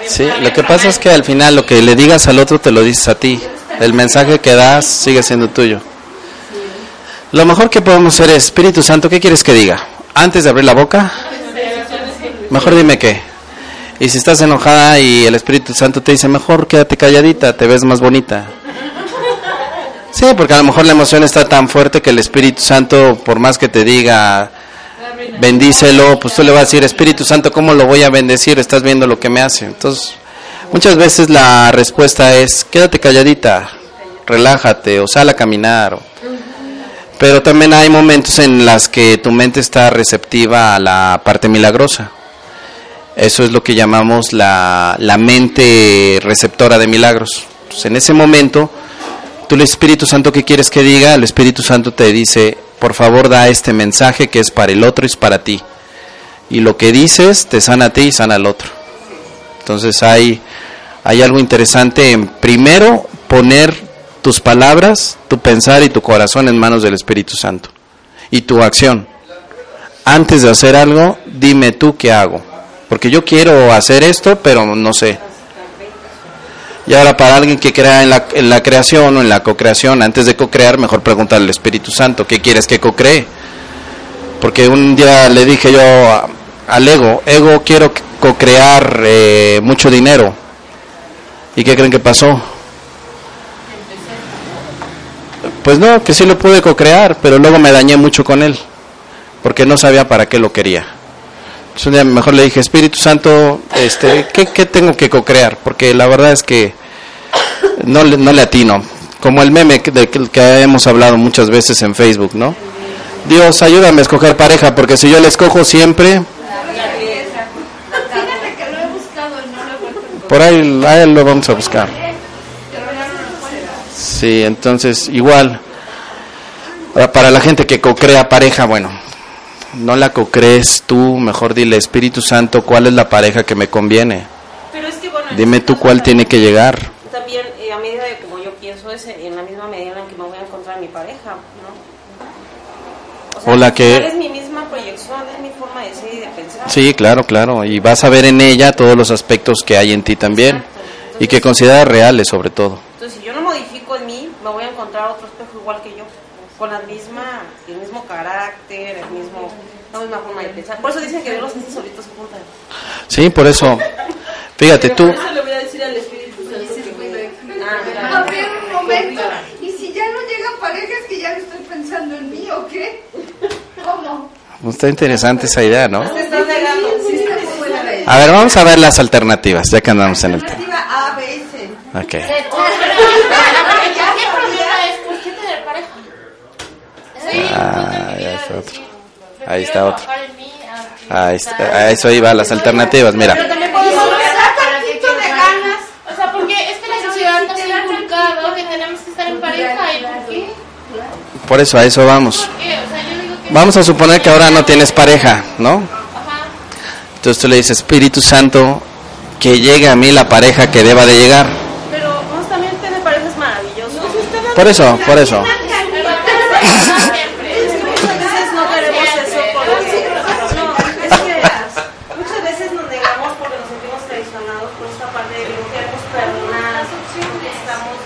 Sí, lo que pasa es que al final lo que le digas al otro te lo dices a ti. El mensaje que das sigue siendo tuyo. Lo mejor que podemos hacer es, Espíritu Santo, ¿qué quieres que diga? Antes de abrir la boca, mejor dime qué. Y si estás enojada y el Espíritu Santo te dice, mejor quédate calladita, te ves más bonita. Sí, porque a lo mejor la emoción está tan fuerte que el Espíritu Santo, por más que te diga, bendícelo, pues tú le vas a decir, Espíritu Santo, ¿cómo lo voy a bendecir? Estás viendo lo que me hace. Entonces, muchas veces la respuesta es, quédate calladita, relájate, o sal a caminar. Pero también hay momentos en las que tu mente está receptiva a la parte milagrosa. Eso es lo que llamamos la, la mente receptora de milagros. Entonces, en ese momento, tú el Espíritu Santo, ¿qué quieres que diga? El Espíritu Santo te dice, por favor da este mensaje que es para el otro y es para ti. Y lo que dices te sana a ti y sana al otro. Entonces hay, hay algo interesante en primero poner tus palabras, tu pensar y tu corazón en manos del Espíritu Santo. Y tu acción. Antes de hacer algo, dime tú qué hago. Porque yo quiero hacer esto, pero no sé. Y ahora para alguien que crea en la, en la creación o en la co-creación, antes de co-crear, mejor preguntarle al Espíritu Santo, ¿qué quieres que co-cree? Porque un día le dije yo a- al ego, ego quiero co-crear eh, mucho dinero. ¿Y qué creen que pasó? Pues no, que sí lo pude co-crear, pero luego me dañé mucho con él, porque no sabía para qué lo quería. Mejor le dije, Espíritu Santo, este, ¿qué, qué tengo que co-crear? Porque la verdad es que no, no le atino. Como el meme del que, que hemos hablado muchas veces en Facebook, ¿no? Dios, ayúdame a escoger pareja, porque si yo la escojo siempre, por ahí, ahí lo vamos a buscar. Sí, entonces igual. Para la gente que co-crea pareja, bueno, no la co-crees tú, mejor dile, Espíritu Santo, ¿cuál es la pareja que me conviene? Pero es que bueno. en Dime este tú cuál tiene que llegar. También, eh, a medida de como yo pienso, es en la misma medida en que me voy a encontrar mi pareja, ¿no? O la que- Es mi misma proyección, es mi forma de ser y de pensar. Sí, claro, claro. Y vas a ver en ella todos los aspectos que hay en ti también. Y que consideras reales sobre todo. Entonces, si yo no modifico en mí, me voy a encontrar otro espejo igual que yo. con la misma, el mismo carácter, el mismo, la misma forma de pensar. Por eso dicen que Dios los hace solitos juntan. Sí, por eso. Fíjate tú. Eso le voy a decir al Espíritu Santo Ah. A ver, un momento. Y si ya no llega pareja, es que ya no estoy pensando en mí, ¿o qué? ¿Cómo? Está interesante esa idea, ¿no? A ver, vamos a ver las alternativas, ya que andamos en el tema. Alternativa A, B C. Ok. ¿Qué problema es? ¿Por qué tener pareja? Sí, Ah, ya está otro. Ahí está otro. Ahí está, a eso iba las alternativas, mira. también podemos Saca un poquito de ganas. O sea, porque es que la sociedad nos ha inculcado que tenemos que estar en pareja y ¿por qué? Por eso, a eso vamos. Vamos a suponer que ahora no tienes pareja, ¿no? Entonces tú le dices, Espíritu Santo, que llegue a mí la pareja que deba de llegar. Pero honestamente me parece maravilloso. Por eso, por eso. Siempre. Es que muchas veces no queremos eso porque no, es que muchas veces nos negamos porque nos sentimos traicionados por esta parte de que no queremos perdonar, porque estamos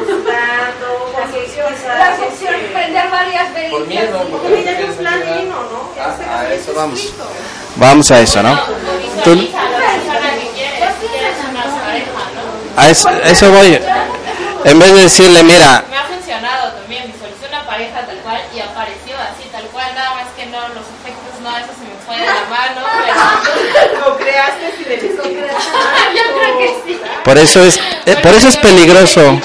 buscando, porque quizás La función este, prender es eso vamos. A eso, ¿no? Tú- a si eso, a eso voy. En vez de decirle, mira, Me ha funcionado también, visualicé una pareja tal cual y apareció así tal cual, nada más que no, los efectos no, eso se me fue de la mano, pero [LAUGHS] Lo creaste y le dices yo creo que sí. por eso es, eh, por eso es peligroso.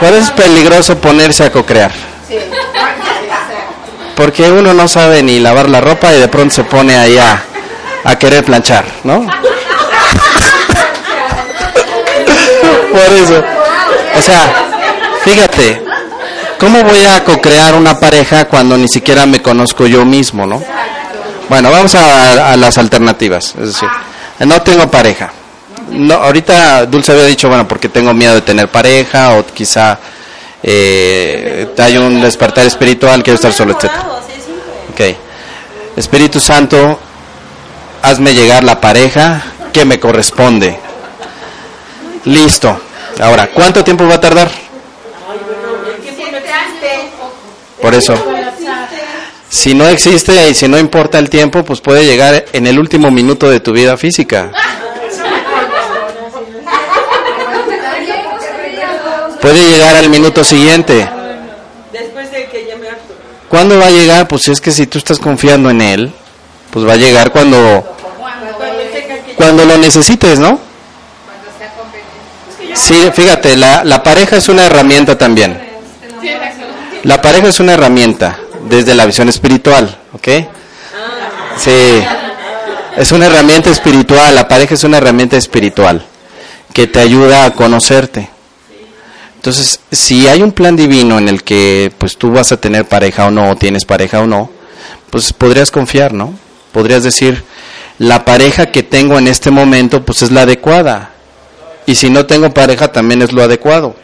Por eso es peligroso ponerse a cocrear. Porque uno no sabe ni lavar la ropa y de pronto se pone ahí a, a querer planchar, ¿no? [LAUGHS] Por eso. O sea, fíjate, ¿cómo voy a cocrear una pareja cuando ni siquiera me conozco yo mismo, no? Bueno, vamos a, a las alternativas. Es decir, no tengo pareja. No, ahorita Dulce había dicho, bueno, porque tengo miedo de tener pareja o quizá eh, hay un despertar espiritual, quiero estar solo, etc. Enamorado, así de simple. Ok. Espíritu Santo, hazme llegar la pareja que me corresponde. Listo. Ahora, ¿cuánto tiempo va a tardar? Por eso. Si no existe y si no importa el tiempo, pues puede llegar en el último minuto de tu vida física. Puede llegar al minuto siguiente. Después de que ya me harto. ¿Cuándo va a llegar? Pues es que si tú estás confiando en él, pues va a llegar cuando cuando lo necesites, ¿no? Sí, fíjate, la, la pareja es una herramienta también. La pareja es una herramienta desde la visión espiritual, ¿ok? Sí, es una herramienta espiritual, la pareja es una herramienta espiritual que te ayuda a conocerte. Entonces, si hay un plan divino en el que pues tú vas a tener pareja o no, tienes pareja o no, pues podrías confiar, ¿no? Podrías decir, la pareja que tengo en este momento pues es la adecuada. Y si no tengo pareja también es lo adecuado.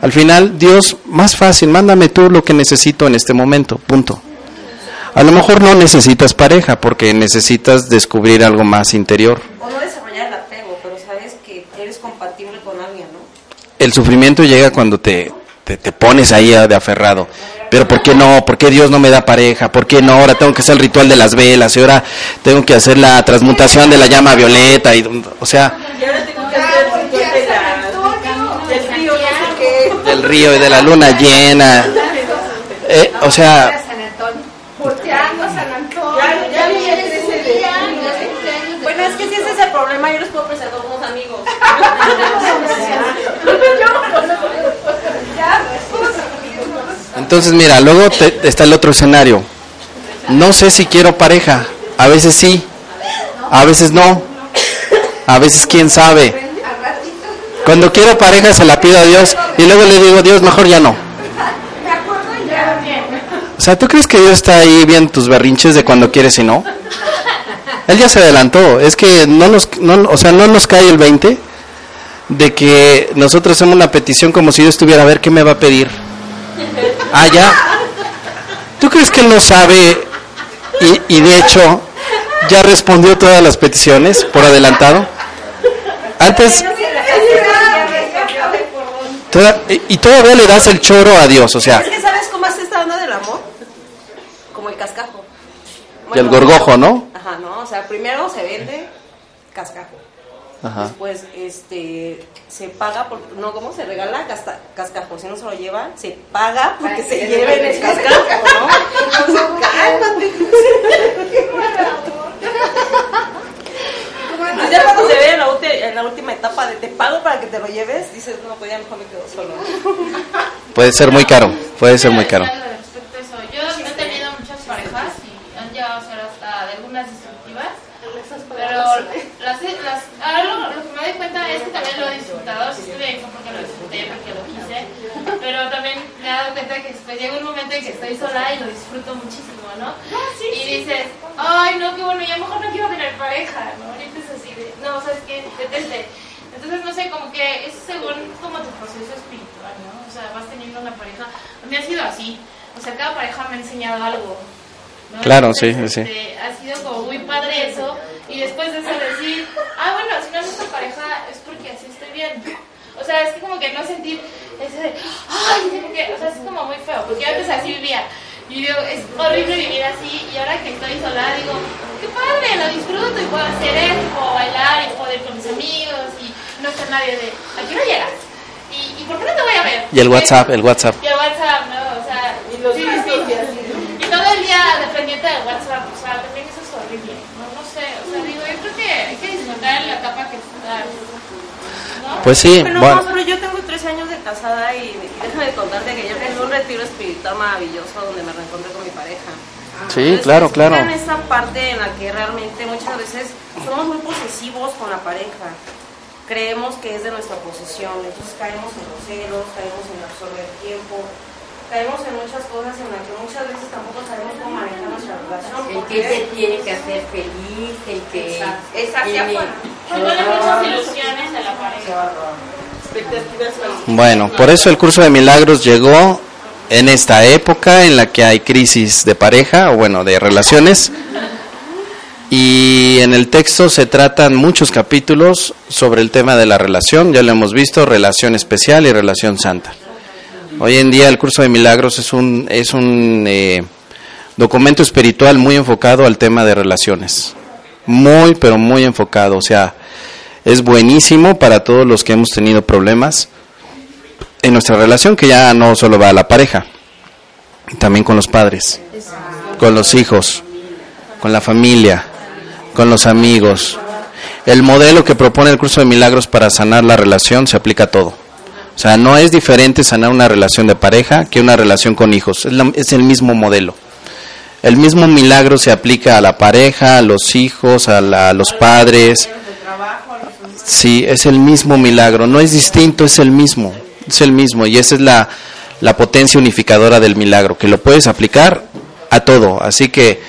Al final, Dios, más fácil, mándame tú lo que necesito en este momento, punto. A lo mejor no necesitas pareja porque necesitas descubrir algo más interior el apego, pero sabes que eres compatible con alguien, ¿no? El sufrimiento llega cuando te, te, te pones ahí de aferrado. Pero ¿por qué no? ¿Por qué Dios no me da pareja? ¿Por qué no? Ahora tengo que hacer el ritual de las velas y ahora tengo que hacer la transmutación de la llama violeta. Y, o sea, Y ahora tengo que hacer el ritual de la, del río, no sé qué. del río y de la luna llena. Eh, o sea, San Antonio. Volteando a San Antonio. Ya- ya viene el 13 de años, Bueno, es que si ese es el problema, yo les puedo presentar como unos amigos. Entonces mira, luego te- está el otro escenario. No sé si quiero pareja. A veces sí, a veces no. A veces quién sabe. Cuando quiero pareja se la pido a Dios y luego le digo, Dios, mejor ya no. O sea, ¿tú crees que Dios está ahí viendo tus berrinches de cuando quieres y no? Él ya se adelantó. Es que no nos, no, o sea, no nos cae el 20 de que nosotros hacemos una petición como si Dios estuviera a ver qué me va a pedir. Ah, ya. ¿Tú crees que Él no sabe y, y de hecho ya respondió todas las peticiones por adelantado? Antes, toda- y todavía le das el choro a Dios, o sea, sabes cómo es esta cascajo. Y el gorgojo, ¿no? Ajá, no, o sea, primero se vende cascajo. Ajá. Después este se paga por no cómo se regala Casta- cascajo, si no se lo llevan, se paga porque se lleven el cascajo, ¿no? [LAUGHS] Entonces, [LAUGHS] cálmate. Entonces, [LAUGHS] ya cuando se ve en la, en la última etapa de te pago para que te lo lleves, dices, no, pues ya mejor me quedo solo. Puede ser muy caro, puede ser muy caro. Algo respecto a eso. Yo he tenido muchas parejas y han llegado a ser hasta de algunas. Pero las, las, algo lo que me doy cuenta es que también lo he disfrutado. Si estuve ahí porque lo disfruté, porque lo quise. Pero también me he dado cuenta que después llega un momento en que estoy sola y lo disfruto muchísimo, ¿no? y dices, ay, no, qué bueno, ya mejor no quiero tener pareja, ¿no? Y empiezas así de, no, ¿sabes qué? Detente. Entonces, no sé, como que es según como tu proceso espiritual, ¿no? O sea, vas teniendo una pareja. A mí ha sido así. O sea, cada pareja me ha enseñado algo. ¿No? Claro, sí, Entonces, sí. este, ha sido como muy padre eso. Y después de eso decir, ah, bueno, si no es esta pareja es porque así estoy bien. O sea, es que como que no sentir ese de, ay, tengo que, o sea, es como muy feo, porque yo antes así vivía. Y digo, es horrible vivir así, y ahora que estoy sola, digo, qué padre, lo disfruto y puedo hacer esto, y puedo bailar, y puedo ir con mis amigos, y no está nadie de, ¿a qué hora llegas? ¿Y, ¿Y por qué no te voy a ver? Y el WhatsApp, el WhatsApp. Y el WhatsApp, ¿no? O sea, Y los sí, gritos sí. Todo el día dependiente del WhatsApp, o sea, también eso es horrible, ¿no? No sé, o sea, digo, yo creo que hay que disfrutar la etapa que está, ¿no? Pues sí, Pero, bueno, no, pero yo tengo tres años de casada y, y déjame contarte que yo tengo un retiro espiritual maravilloso donde me reencontré con mi pareja. sí, Entonces, claro, claro. explican esa parte en la que realmente muchas veces somos muy posesivos con la pareja. Creemos que es de nuestra posesión, entonces caemos en los celos, caemos en absorber tiempo, caemos en muchas cosas en las que muchas veces tampoco sabemos cómo manejar nuestra relación. El que se tiene que hacer feliz, el que Es hacia afuera. Muchas ilusiones a la pareja. Bueno, por eso el curso de milagros llegó en esta época en la que hay crisis de pareja o bueno, de relaciones. Y en el texto se tratan muchos capítulos sobre el tema de la relación, ya lo hemos visto, relación especial y relación santa. Hoy en día el curso de milagros es un, es un eh, documento espiritual muy enfocado al tema de relaciones. Muy, pero muy enfocado. O sea, es buenísimo para todos los que hemos tenido problemas en nuestra relación, que ya no solo va a la pareja, también con los padres, con los hijos, con la familia, con los amigos. El modelo que propone el curso de milagros para sanar la relación se aplica a todo. O sea, no es diferente sanar una relación de pareja que una relación con hijos. Es, el mismo modelo. El mismo milagro se aplica a la pareja, a los hijos, a, la- a los padres. Sí, es el mismo milagro. No es distinto, es el mismo. Es el mismo. Y esa es la, la potencia unificadora del milagro, que lo puedes aplicar a todo. Así que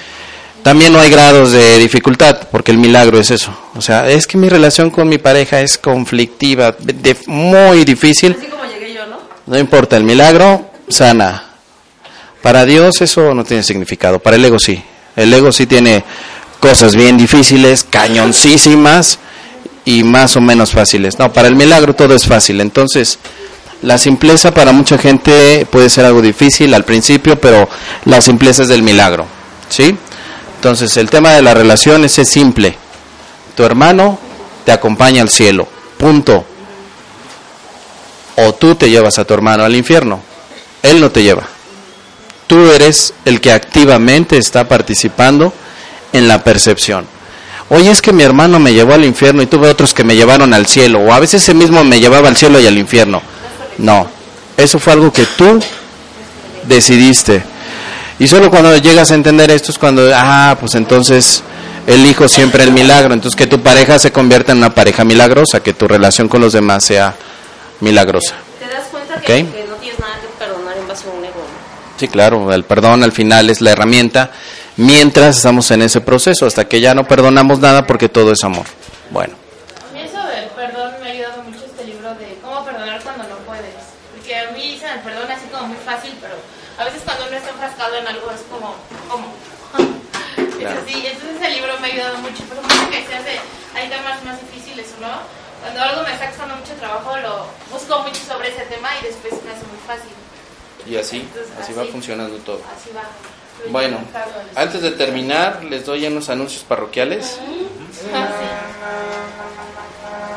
también no hay grados de dificultad, porque el milagro es eso. O sea, es que mi relación con mi pareja es conflictiva, de- muy difícil. Así como llegué yo, ¿no? No importa, el milagro sana. Para Dios eso no tiene significado, para el ego sí. El ego sí tiene cosas bien difíciles, cañoncísimas y más o menos fáciles. No, para el milagro todo es fácil. Entonces, la simpleza para mucha gente puede ser algo difícil al principio, pero la simpleza es del milagro. ¿Sí? Entonces, el tema de las relaciones es simple. Tu hermano te acompaña al cielo. Punto o tú te llevas a tu hermano al infierno. Él no te lleva. Tú eres el que activamente está participando en la percepción. Oye, es que mi hermano me llevó al infierno y tuve otros que me llevaron al cielo. O a veces ese mismo me llevaba al cielo y al infierno. No, eso fue algo que tú decidiste. Y solo cuando llegas a entender esto es cuando, ah, pues entonces elijo siempre el milagro. Entonces que tu pareja se convierta en una pareja milagrosa, que tu relación con los demás sea milagrosa. Te das cuenta que, Ok. que no tienes nada que perdonar en base a un ego. Sí, claro, el perdón al final es la herramienta mientras estamos en ese proceso, hasta que ya no perdonamos nada porque todo es amor. Bueno, y así, así, va funcionando todo. Así va. Bueno, antes de terminar, les doy unos anuncios parroquiales. [LAUGHS]